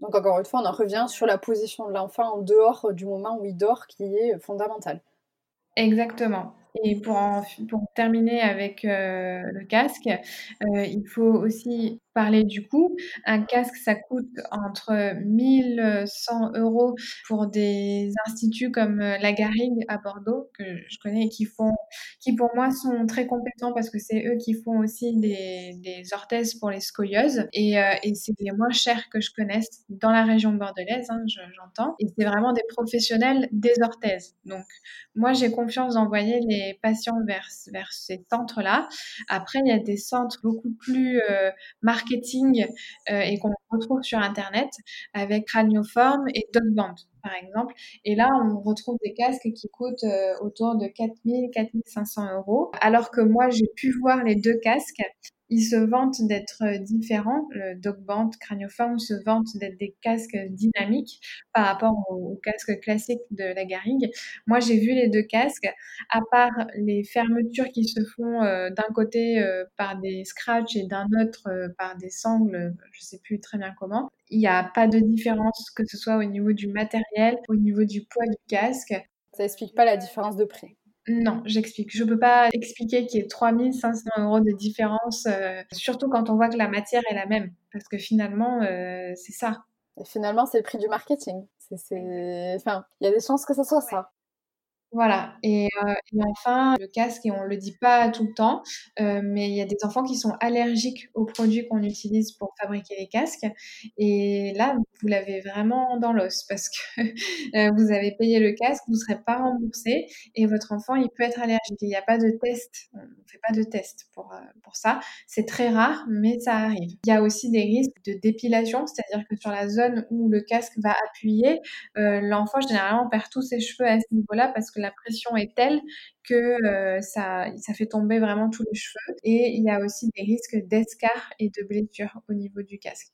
Donc encore une fois, on en revient sur la position de l'enfant en dehors du moment où il dort qui est fondamental. Exactement. Et pour, pour terminer avec euh, le casque, il faut aussi parler du coût. Un casque, ça coûte entre 1100 euros pour des instituts comme euh, la Garrigue à Bordeaux, que je connais et qui font, qui pour moi sont très compétents parce que c'est eux qui font aussi des, des orthèses pour les scolieuses. Et, euh, et c'est les moins chers que je connaisse dans la région bordelaise, hein, j'entends. Et c'est vraiment des professionnels des orthèses. Donc, moi, j'ai confiance d'envoyer les patients vers, vers ces centres-là. Après, il y a des centres beaucoup plus euh, marketing euh, et qu'on retrouve sur Internet avec Cranioform et Dogband, par exemple. Et là, on retrouve des casques qui coûtent euh, autour de 4000, 4500 euros. Alors que moi, j'ai pu voir les deux casques ils se vantent d'être euh, différents. Le DocBand Cranioform se vante d'être des casques dynamiques par rapport aux, casques classiques de la Garrigue. Moi, j'ai vu les deux casques. À part les fermetures qui se font euh, d'un côté euh, par des scratchs et d'un autre par des sangles, je sais plus très bien comment. Il n'y a pas de différence que ce soit au niveau du matériel, au niveau du poids du casque. Ça explique pas la différence de prix. Non, j'explique. Je ne peux pas expliquer qu'il y ait 3500 euros de différence, euh, surtout quand on voit que la matière est la même. Parce que finalement, euh, c'est ça. Et finalement, c'est le prix du marketing. Enfin, il y a des chances que ce soit ça. Voilà et heu et enfin, le casque et on le dit pas tout le temps, heu, mais il y a des enfants qui sont allergiques aux produits qu'on utilise pour fabriquer les casques et là, vous l'avez vraiment dans l'os parce que, heu, vous avez payé le casque, vous serez pas remboursé et votre enfant, il peut être allergique. Il y a pas de test, on fait pas de test pour, heu, pour ça. C'est très rare, mais ça arrive. Il y a aussi des risques de dépilation, c'est-à-dire que sur la zone où le casque va appuyer, heu, l'enfant généralement perd tous ses cheveux à ce niveau-là parce que la pression est telle que euh, ça, ça fait tomber vraiment tous les cheveux. Et il y a aussi des risques d'escarres et de blessures au niveau du casque.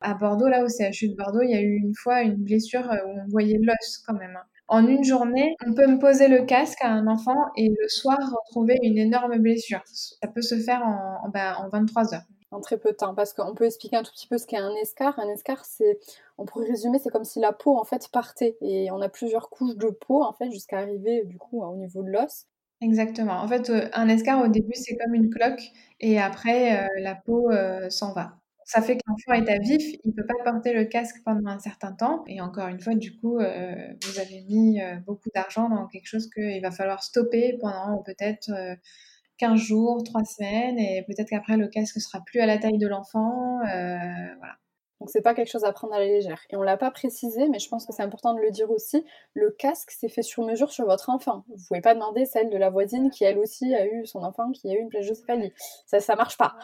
À Bordeaux, là au CHU de Bordeaux, il y a eu une fois une blessure euh, où on voyait l'os quand même. Hein. En une journée, on peut me poser le casque à un enfant et le soir retrouver une énorme blessure. Ça peut se faire en, en, bah, en 23 heures en très peu de temps. Parce qu'on peut expliquer un tout petit peu ce qu'est un escar. Un escar, c'est, on pourrait résumer, c'est comme si la peau en fait partait et on a plusieurs couches de peau en fait jusqu'à arriver du coup au niveau de l'os. Exactement. En fait, euh, un escar au début c'est comme une cloque et après euh, la peau euh, s'en va. Ça fait que l'enfant est à vif, il ne peut pas porter le casque pendant un certain temps. Et encore une fois, du coup, vous avez mis beaucoup d'argent dans quelque chose qu'il va falloir stopper pendant peut-être 15 jours, 3 semaines, et peut-être qu'après le casque sera plus à la taille de l'enfant. Euh, voilà. Donc c'est pas quelque chose à prendre à la légère. Et on l'a pas précisé, mais je pense que c'est important de le dire aussi. Le casque, c'est fait sur mesure sur votre enfant. Vous pouvez pas demander celle de la voisine qui elle aussi a eu son enfant qui a eu une plagiocéphalie. Ça, ça marche pas.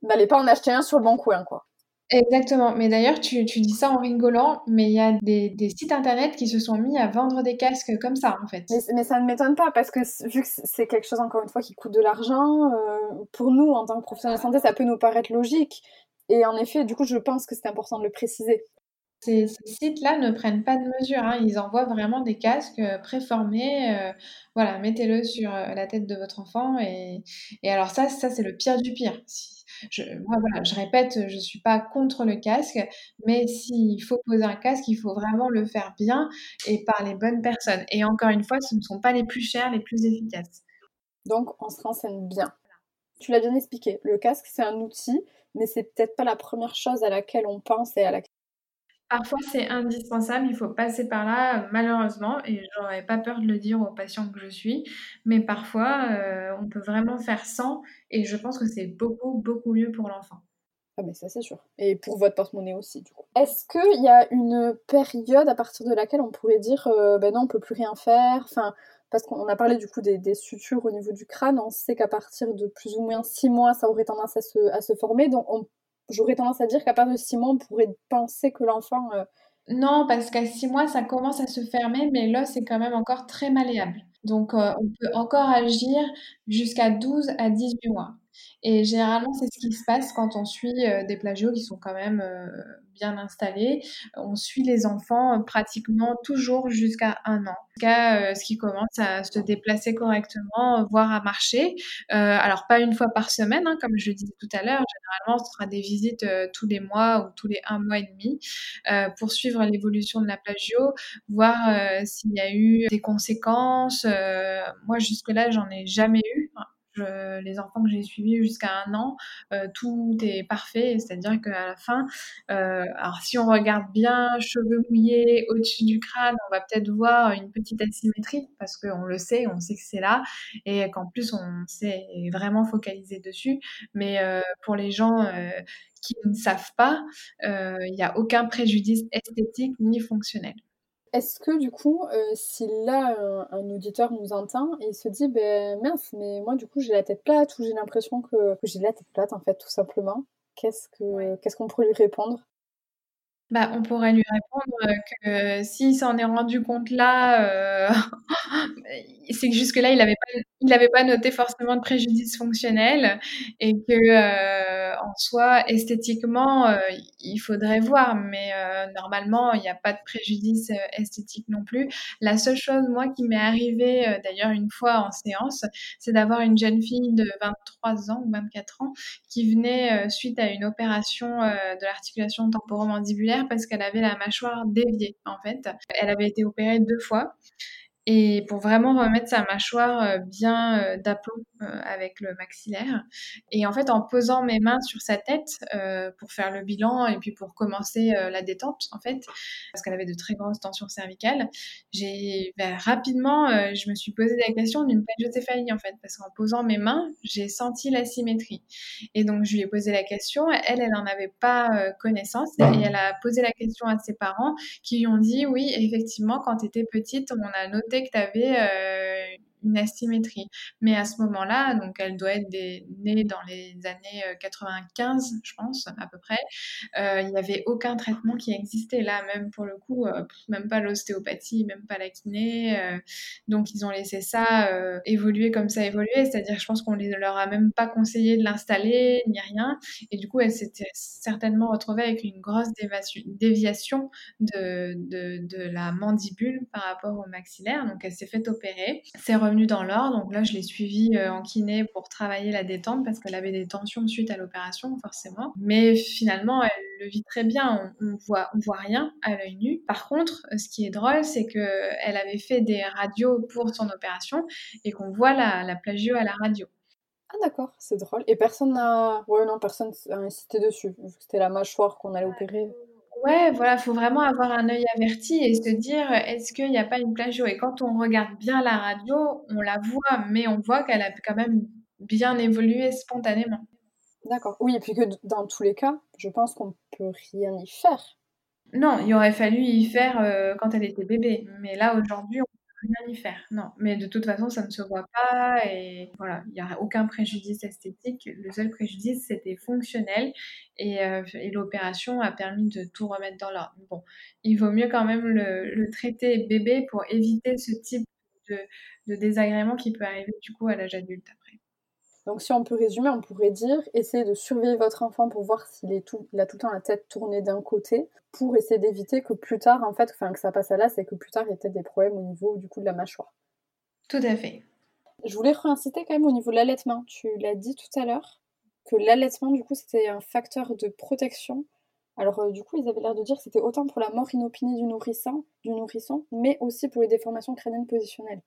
N'allez pas en acheter un sur le bon coin, quoi. Exactement. Mais d'ailleurs, tu, tu, dis ça en rigolant, mais il y a des, des, sites internet qui se sont mis à vendre des casques comme ça, en fait. Mais, mais ça ne m'étonne pas, parce que vu que c'est quelque chose, encore une fois, qui coûte de l'argent, euh, pour nous, en tant que professionnels de santé, ça peut nous paraître logique. Et en effet, du coup, je pense que c'est important de le préciser. Ces, ces sites-là ne prennent pas de mesure. Hein. Ils envoient vraiment des casques euh, préformés. Euh, voilà, mettez-le sur la tête de votre enfant. Et, et alors ça, ça c'est le pire du pire. Si, je, répète, je suis pas contre le casque, mais s'il faut poser un casque, il faut vraiment le faire bien et par les bonnes personnes. Et encore une fois, ce ne sont pas les plus chers, les plus efficaces. Donc, on se renseigne bien. Tu l'as bien expliqué. Le casque, c'est un outil, mais c'est peut-être pas la première chose à laquelle on pense et à laquelle Parfois, c'est indispensable, il faut passer par là, malheureusement, et j'aurais pas peur de le dire aux patients que je suis, mais parfois, euh, on peut vraiment faire sans, et je pense que c'est beaucoup, beaucoup mieux pour l'enfant. Ah mais ça c'est sûr. Et pour votre porte-monnaie aussi du coup. Est-ce qu'il y a une période à partir de laquelle on pourrait dire euh, ben non on peut plus rien faire? Enfin parce qu'on a parlé du coup des, sutures au niveau du crâne, on sait qu'à partir de plus ou moins six mois ça aurait tendance à se, à se former, donc on j'aurais tendance à dire qu'à partir de 6 mois, on pourrait penser que l'enfant. Euh, non, parce qu'à 6 mois, ça commence à se fermer, mais l'os est quand même encore très malléable. Donc, euh, on peut encore agir jusqu'à 12 à 18 mois. Et généralement, c'est ce qui se passe quand on suit euh, des plagios qui sont quand même bien installés. On suit les enfants pratiquement toujours jusqu'à un an, jusqu'à ce qu'ils commencent à se déplacer correctement, voire à marcher. alors, pas une fois par semaine, hein, comme je le disais tout à l'heure. Généralement, ce sera des visites tous les mois ou tous les un mois et demi pour suivre l'évolution de la plagio, voir s'il y a eu des conséquences. moi, jusque-là, j'en ai jamais eu les enfants que j'ai suivis jusqu'à un an, euh, tout est parfait, c'est-à-dire qu'à la fin, euh, alors si on regarde bien, cheveux mouillés au-dessus du crâne, on va peut-être voir une petite asymétrie parce qu'on le sait, on sait que c'est là et qu'en plus on s'est vraiment focalisé dessus. Mais euh, pour les gens qui ne savent pas, il n'y a aucun préjudice esthétique ni fonctionnel. Est-ce que du coup, euh, si là un, auditeur nous entend et il se dit ben mince, mais moi du coup j'ai la tête plate ou j'ai l'impression que, j'ai la tête plate en fait tout simplement, qu'est-ce que qu'est-ce qu'on pourrait lui répondre? Bah, on pourrait lui répondre que s'il s'en est rendu compte là, euh, c'est que jusque-là, il n'avait pas, pas noté forcément de préjudice fonctionnel et que euh, en soi, esthétiquement, euh, il faudrait voir, mais normalement, il n'y a pas de préjudice esthétique non plus. La seule chose, moi, qui m'est arrivée d'ailleurs une fois en séance, c'est d'avoir une jeune fille de 23 ans ou 24 ans qui venait suite à une opération de l'articulation temporomandibulaire parce qu'elle avait la mâchoire déviée en fait. Elle avait été opérée deux fois et pour vraiment remettre sa mâchoire euh, bien euh, d'aplomb avec le maxillaire. Et en fait, en posant mes mains sur sa tête pour faire le bilan et puis pour commencer la détente, en fait, parce qu'elle avait de très grosses tensions cervicales, j'ai ben, rapidement, je me suis posé la question d'une plagiocéphalie en fait, parce qu'en posant mes mains, j'ai senti la symétrie. Et donc je lui ai posé la question. Elle, elle n'en avait pas connaissance et elle a posé la question à ses parents qui lui ont dit oui, effectivement, quand tu étais petite, on a noté que tu avais euh, une asymétrie. Mais à ce moment-là, donc elle doit être née dans les années 95, euh, je pense, à peu près, euh, il n'y avait aucun traitement qui existait là, même pour le coup, euh, même pas l'ostéopathie, même pas la kiné. donc ils ont laissé ça évoluer comme ça évoluer, c'est-à-dire je pense qu'on ne leur a même pas conseillé de l'installer, ni rien. Et du coup, elle s'était certainement retrouvée avec une grosse déviation de, la mandibule par rapport au maxillaire. Donc elle s'est fait opérer. Dans l'ordre. Donc là, je l'ai suivie euh, en kiné pour travailler la détente parce qu'elle avait des tensions suite à l'opération, forcément. Mais finalement, elle le vit très bien. On, voit, on voit rien à l'œil nu. Par contre, ce qui est drôle, c'est que elle avait fait des radios pour son opération et qu'on voit la, la plagio à la radio. Ah d'accord, c'est drôle. Et personne n'a... Ouais, non, personne n'a insisté dessus. C'était la mâchoire qu'on allait opérer. Ouais, voilà, faut vraiment avoir un œil averti et se dire, est-ce qu'il n'y a pas une plagio? Et quand on regarde bien la radio, on la voit, mais on voit qu'elle a quand même bien évolué spontanément. D'accord. Oui, et puis que dans tous les cas, je pense qu'on peut rien y faire. Non, il aurait fallu y faire euh, quand elle était bébé. Mais là, aujourd'hui, on rien y faire. Non, mais de toute façon, ça ne se voit pas et voilà, il n'y a aucun préjudice esthétique. Le seul préjudice, c'était fonctionnel et, euh, et l'opération a permis de tout remettre dans l'ordre. Bon, il vaut mieux quand même le, traiter bébé pour éviter ce type de, désagrément qui peut arriver du coup à l'âge adulte. Donc si on peut résumer, on pourrait dire essayez de surveiller votre enfant pour voir s'il est tout, il a tout le temps la tête tournée d'un côté, pour essayer d'éviter que plus tard, en fait, enfin que ça passe à là, c'est que plus tard il y ait peut-être des problèmes au niveau du coup de la mâchoire. Tout à fait. Je voulais réinciter quand même au niveau de l'allaitement. Tu l'as dit tout à l'heure que l'allaitement du coup c'était un facteur de protection. Alors euh, du coup ils avaient l'air de dire que c'était autant pour la mort inopinée du nourrisson, du nourrisson, mais aussi pour les déformations crâniennes positionnelles.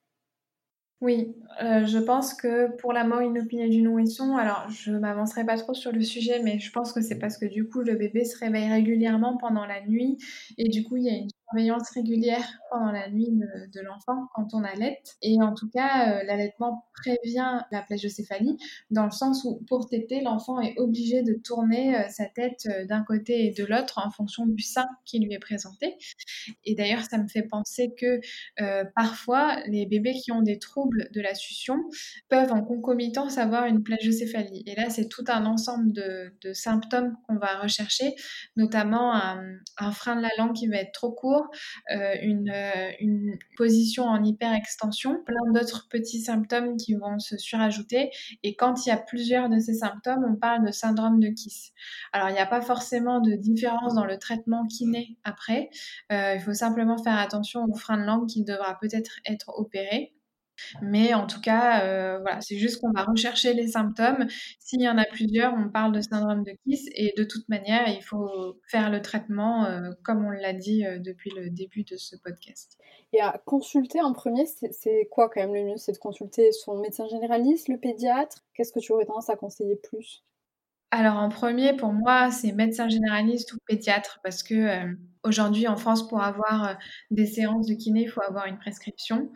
Oui, euh, je pense que pour la mort inopinée du nourrisson, alors je m'avancerai pas trop sur le sujet, mais je pense que c'est parce que du coup le bébé se réveille régulièrement pendant la nuit et du coup il y a une surveillance régulière pendant la nuit de, l'enfant quand on allait. Et en tout cas, euh, l'allaitement prévient la plagiocéphalie dans le sens où pour téter, l'enfant est obligé de tourner euh, sa tête euh, d'un côté et de l'autre en fonction du sein qui lui est présenté. Et d'ailleurs, ça me fait penser que parfois, les bébés qui ont des troubles de la succion peuvent en concomitance avoir une plagiocéphalie. Et là, c'est tout un ensemble de, symptômes qu'on va rechercher, notamment un frein de la langue qui va être trop court euh, une, euh, une, position en hyperextension, plein d'autres petits symptômes qui vont se surajouter. Et quand il y a plusieurs de ces symptômes, on parle de syndrome de Kiss. Alors, il n'y a pas forcément de différence dans le traitement kiné après. Euh, il faut simplement faire attention au frein de langue qui devra peut-être être opéré. Mais en tout cas, euh, voilà, c'est juste qu'on va rechercher les symptômes. S'il y en a plusieurs, on parle de syndrome de Kiss et de toute manière, il faut faire le traitement euh, comme on l'a dit euh, depuis le début de ce podcast. Et à consulter en premier, c'est quoi quand même le mieux? C'est de consulter son médecin généraliste, le pédiatre? Qu'est-ce que tu aurais tendance à conseiller plus? Alors en premier, pour moi, c'est médecin généraliste ou pédiatre parce que Aujourd'hui, en France, pour avoir euh, des séances de kiné, il faut avoir une prescription.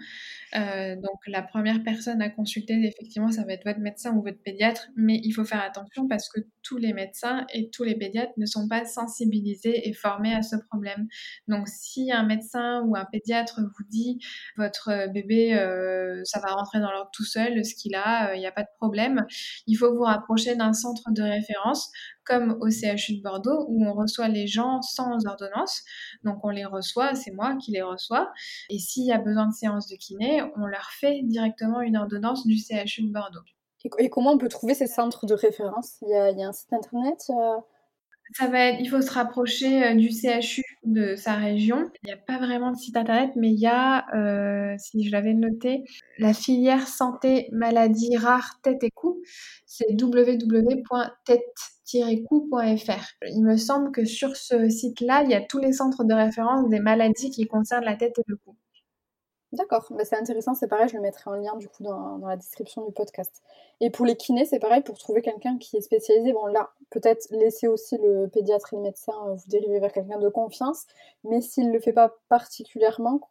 Euh, donc, la première personne à consulter, effectivement, ça va être votre médecin ou votre pédiatre, mais il faut faire attention parce que tous les médecins et tous les pédiatres ne sont pas sensibilisés et formés à ce problème. Donc, si un médecin ou un pédiatre vous dit votre bébé, euh, ça va rentrer dans l'ordre tout seul, ce qu'il a, il n'y a pas de problème, il faut vous rapprocher d'un centre de référence comme au CHU de Bordeaux où on reçoit les gens sans ordonnance. Donc on les reçoit, c'est moi qui les reçois. Et s'il y a besoin de séance de kiné, on leur fait directement une ordonnance du CHU de Bordeaux. Et, comment on peut trouver ces centres de référence? Il y, a, un site internet ça va être, il faut se rapprocher euh, du CHU de sa région. Il n'y a pas vraiment de site internet, mais il y a, euh, si je l'avais noté, la filière santé maladie rare tête et cou. C'est www.tête-cou.fr. Il me semble que sur ce site-là, il y a tous les centres de référence des maladies qui concernent la tête et le cou. D'accord, bah, c'est intéressant, c'est pareil, je le mettrai en lien du coup dans, la description du podcast. Et pour les kinés, c'est pareil, pour trouver quelqu'un qui est spécialisé, bon là, peut-être laisser aussi le pédiatre et le médecin euh, vous dériver vers quelqu'un de confiance, mais s'il ne le fait pas particulièrement,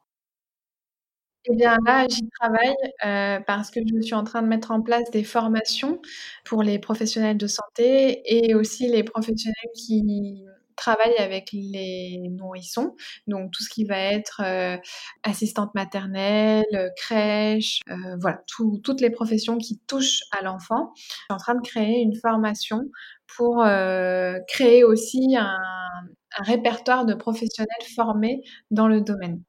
eh bien là, j'y travaille euh, parce que je suis en train de mettre en place des formations pour les professionnels de santé et aussi les professionnels qui travaille avec les nourrissons, donc tout ce qui va être euh, assistante maternelle, crèche, euh, voilà, toutes les professions qui touchent à l'enfant. Je suis en train de créer une formation pour créer aussi un, répertoire de professionnels formés dans le domaine.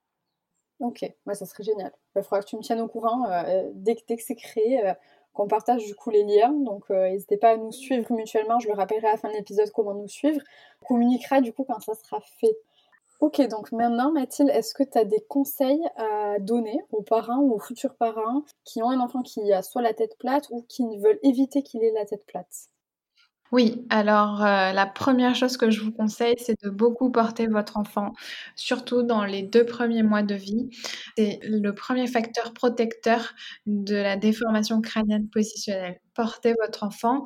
Ok, ça serait génial. Il faudra que tu me tiennes au courant dès que, c'est créé qu'on partage du coup les liens. Donc euh, n'hésitez pas à nous suivre mutuellement. Je le rappellerai à la fin de l'épisode comment nous suivre. On communiquera du coup quand ça sera fait. Ok, donc maintenant Mathilde, est-ce que tu as des conseils à donner aux parents ou aux futurs parents qui ont un enfant qui a soit la tête plate ou qui veulent éviter qu'il ait la tête plate? Oui, alors euh, la première chose que je vous conseille, c'est de beaucoup porter votre enfant, surtout dans les deux premiers mois de vie. C'est le premier facteur protecteur de la déformation crânienne positionnelle. Portez votre enfant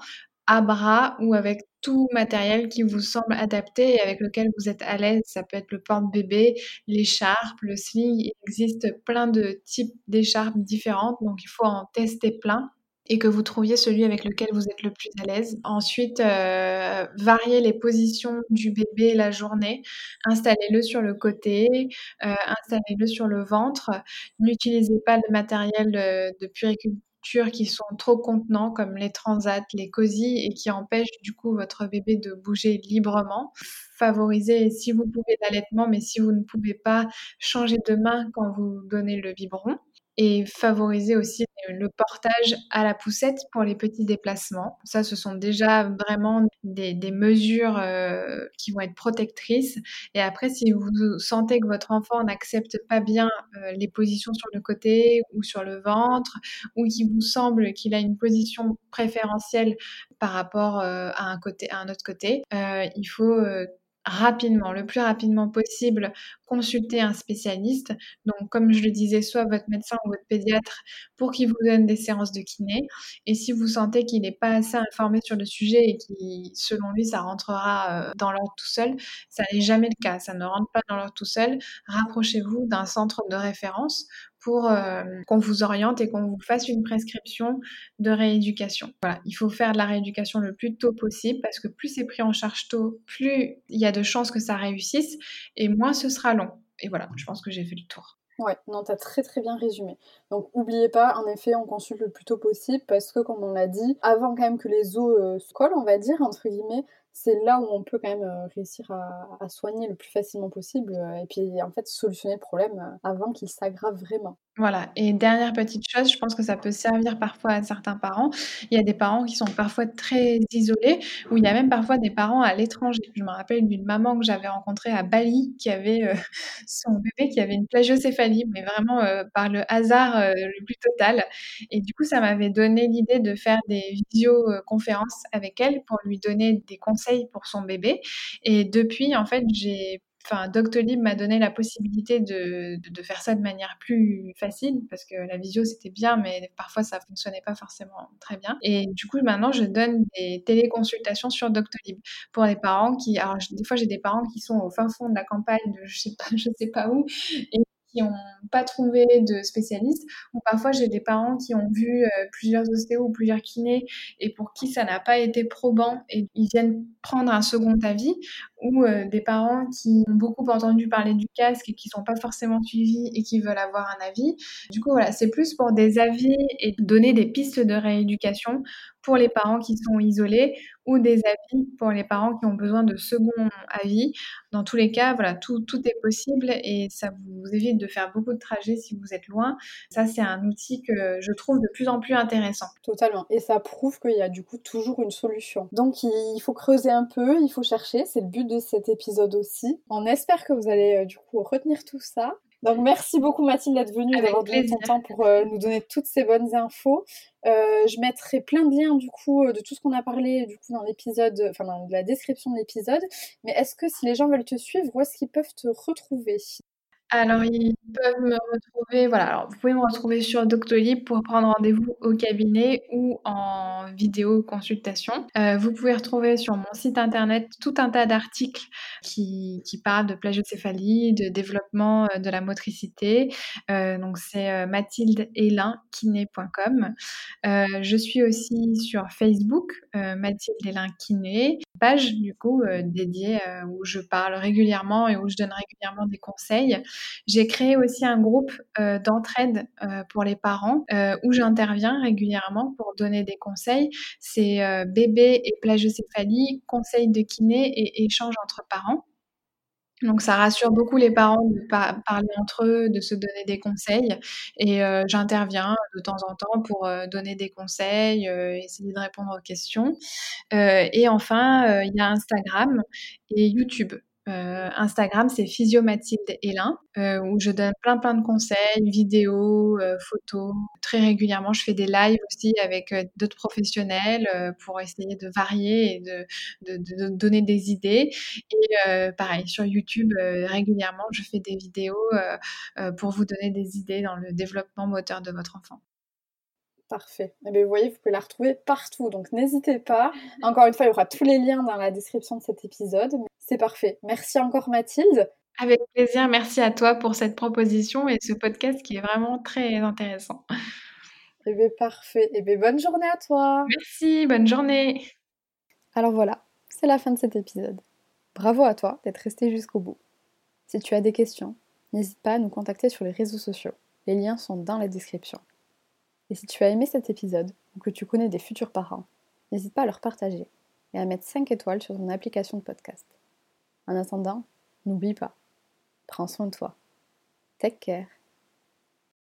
à bras ou avec tout matériel qui vous semble adapté et avec lequel vous êtes à l'aise. Ça peut être le porte-bébé, l'écharpe, le sling. Il existe plein de types d'écharpes différentes, donc il faut en tester plein et que vous trouviez celui avec lequel vous êtes le plus à l'aise. Ensuite, euh, variez les positions du bébé la journée. Installez-le sur le côté, euh, installez-le sur le ventre. N'utilisez pas le matériel de, puriculture qui sont trop contenants comme les transats, les cosy et qui empêchent du coup votre bébé de bouger librement. Favorisez si vous pouvez l'allaitement, mais si vous ne pouvez pas, changer de main quand vous donnez le biberon et favoriser aussi le portage à la poussette pour les petits déplacements. Ça, ce sont déjà vraiment des, mesures euh, qui vont être protectrices. Et après, si vous sentez que votre enfant n'accepte pas bien euh, les positions sur le côté ou sur le ventre, ou qu'il vous semble qu'il a une position préférentielle par rapport euh, à un côté, à un autre côté, il faut rapidement, le plus rapidement possible, consulter un spécialiste. Donc, comme je le disais, soit votre médecin ou votre pédiatre pour qu'il vous donne des séances de kiné. Et si vous sentez qu'il n'est pas assez informé sur le sujet et qui, selon lui, ça rentrera euh, dans l'ordre tout seul, ça n'est jamais le cas. Ça ne rentre pas dans l'ordre tout seul. Rapprochez-vous d'un centre de référence pour euh, qu'on vous oriente et qu'on vous fasse une prescription de rééducation. Voilà, il faut faire de la rééducation le plus tôt possible parce que plus c'est pris en charge tôt, plus il y a de chances que ça réussisse et moins ce sera long. Et voilà, je pense que j'ai fait le tour. Ouais, non, t'as très très bien résumé. Donc, n'oubliez pas, en effet, on consulte le plus tôt possible parce que, comme on l'a dit, avant quand même que les os euh, se collent, on va dire, entre guillemets, c'est là où on peut quand même euh, réussir à, soigner le plus facilement possible euh, et puis en fait solutionner le problème euh, avant qu'il s'aggrave vraiment. Voilà, et dernière petite chose, je pense que ça peut servir parfois à certains parents. Il y a des parents qui sont parfois très isolés, ou il y a même parfois des parents à l'étranger. Je me rappelle d'une maman que j'avais rencontrée à Bali qui avait son bébé qui avait une plagiocéphalie, mais vraiment par le hasard le plus total. Et du coup, ça m'avait donné l'idée de faire des visioconférences avec elle pour lui donner des conseils pour son bébé. Et depuis, en fait, j'ai enfin, Doctolib m'a donné la possibilité de, de, faire ça de manière plus facile parce que la visio c'était bien, mais parfois ça fonctionnait pas forcément très bien. Et du coup, maintenant, je donne des téléconsultations sur Doctolib pour les parents qui, alors des fois, j'ai des parents qui sont au fin fond de la campagne, de je sais pas, je sais pas où, et qui n'ont pas trouvé de spécialiste, ou parfois j'ai des parents qui ont vu euh, plusieurs ostéos ou plusieurs kinés et pour qui ça n'a pas été probant et ils viennent prendre un second avis, ou euh, des parents qui ont beaucoup entendu parler du casque et qui sont pas forcément suivis et qui veulent avoir un avis. Du coup, voilà, c'est plus pour des avis et donner des pistes de rééducation pour les parents qui sont isolés ou des avis pour les parents qui ont besoin de second avis. Dans tous les cas, voilà, tout, tout est possible et ça vous évite de faire beaucoup de trajets si vous êtes loin. Ça, c'est un outil que je trouve de plus en plus intéressant. Totalement. Et ça prouve qu'il y a du coup toujours une solution. Donc, il faut creuser un peu, il faut chercher. C'est le but de cet épisode aussi. On espère que vous allez euh, du coup retenir tout ça. Donc merci beaucoup Mathilde d'être venue et d'avoir donné ton temps pour euh, nous donner toutes ces bonnes infos. Euh, je mettrai plein de liens du coup de tout ce qu'on a parlé du coup dans l'épisode, enfin dans la description de l'épisode. Mais est-ce que si les gens veulent te suivre, où est-ce qu'ils peuvent te retrouver? Alors, ils peuvent me retrouver, voilà, alors vous pouvez me retrouver sur Doctolib pour prendre rendez-vous au cabinet ou en vidéo consultation. Euh, vous pouvez retrouver sur mon site internet tout un tas d'articles qui, parlent de plagiocéphalie, de développement euh, de la motricité. Euh, donc, c'est mathildehélinkiné.com. Euh, je suis aussi sur Facebook, Mathilde Hélin Kiné, page du coup dédiée où je parle régulièrement et où je donne régulièrement des conseils. J'ai créé aussi un groupe euh, d'entraide euh, pour les parents euh, où j'interviens régulièrement pour donner des conseils. C'est bébé et plagiocéphalie, conseils de kiné et échanges entre parents. Donc ça rassure beaucoup les parents de pa parler entre eux, de se donner des conseils et j'interviens de temps en temps pour, donner des conseils, essayer de répondre aux questions. Et enfin, il y a Instagram et YouTube. Heu, Instagram, c'est Physio Mathilde Hélin, heu, où je donne plein, plein de conseils, vidéos, heu, photos. Très régulièrement, je fais des lives aussi avec, heu, d'autres professionnels, pour essayer de varier et de donner des idées et pareil sur YouTube, régulièrement, je fais des vidéos, pour vous donner des idées dans le développement moteur de votre enfant. Parfait. Et bien, vous voyez, vous pouvez la retrouver partout, donc n'hésitez pas. Encore une fois, il y aura tous les liens dans la description de cet épisode. C'est parfait. Merci encore Mathilde. Avec plaisir, merci à toi pour cette proposition et ce podcast qui est vraiment très intéressant. Eh bien, parfait. Eh bien, bonne journée à toi. Merci, bonne journée. Alors voilà, c'est la fin de cet épisode. Bravo à toi d'être resté jusqu'au bout. Si tu as des questions, n'hésite pas à nous contacter sur les réseaux sociaux. Les liens sont dans la description. Et si tu as aimé cet épisode ou que tu connais des futurs parents, n'hésite pas à leur partager et à mettre 5 étoiles sur ton application de podcast. En attendant, n'oublie pas, prends soin de toi. Take care.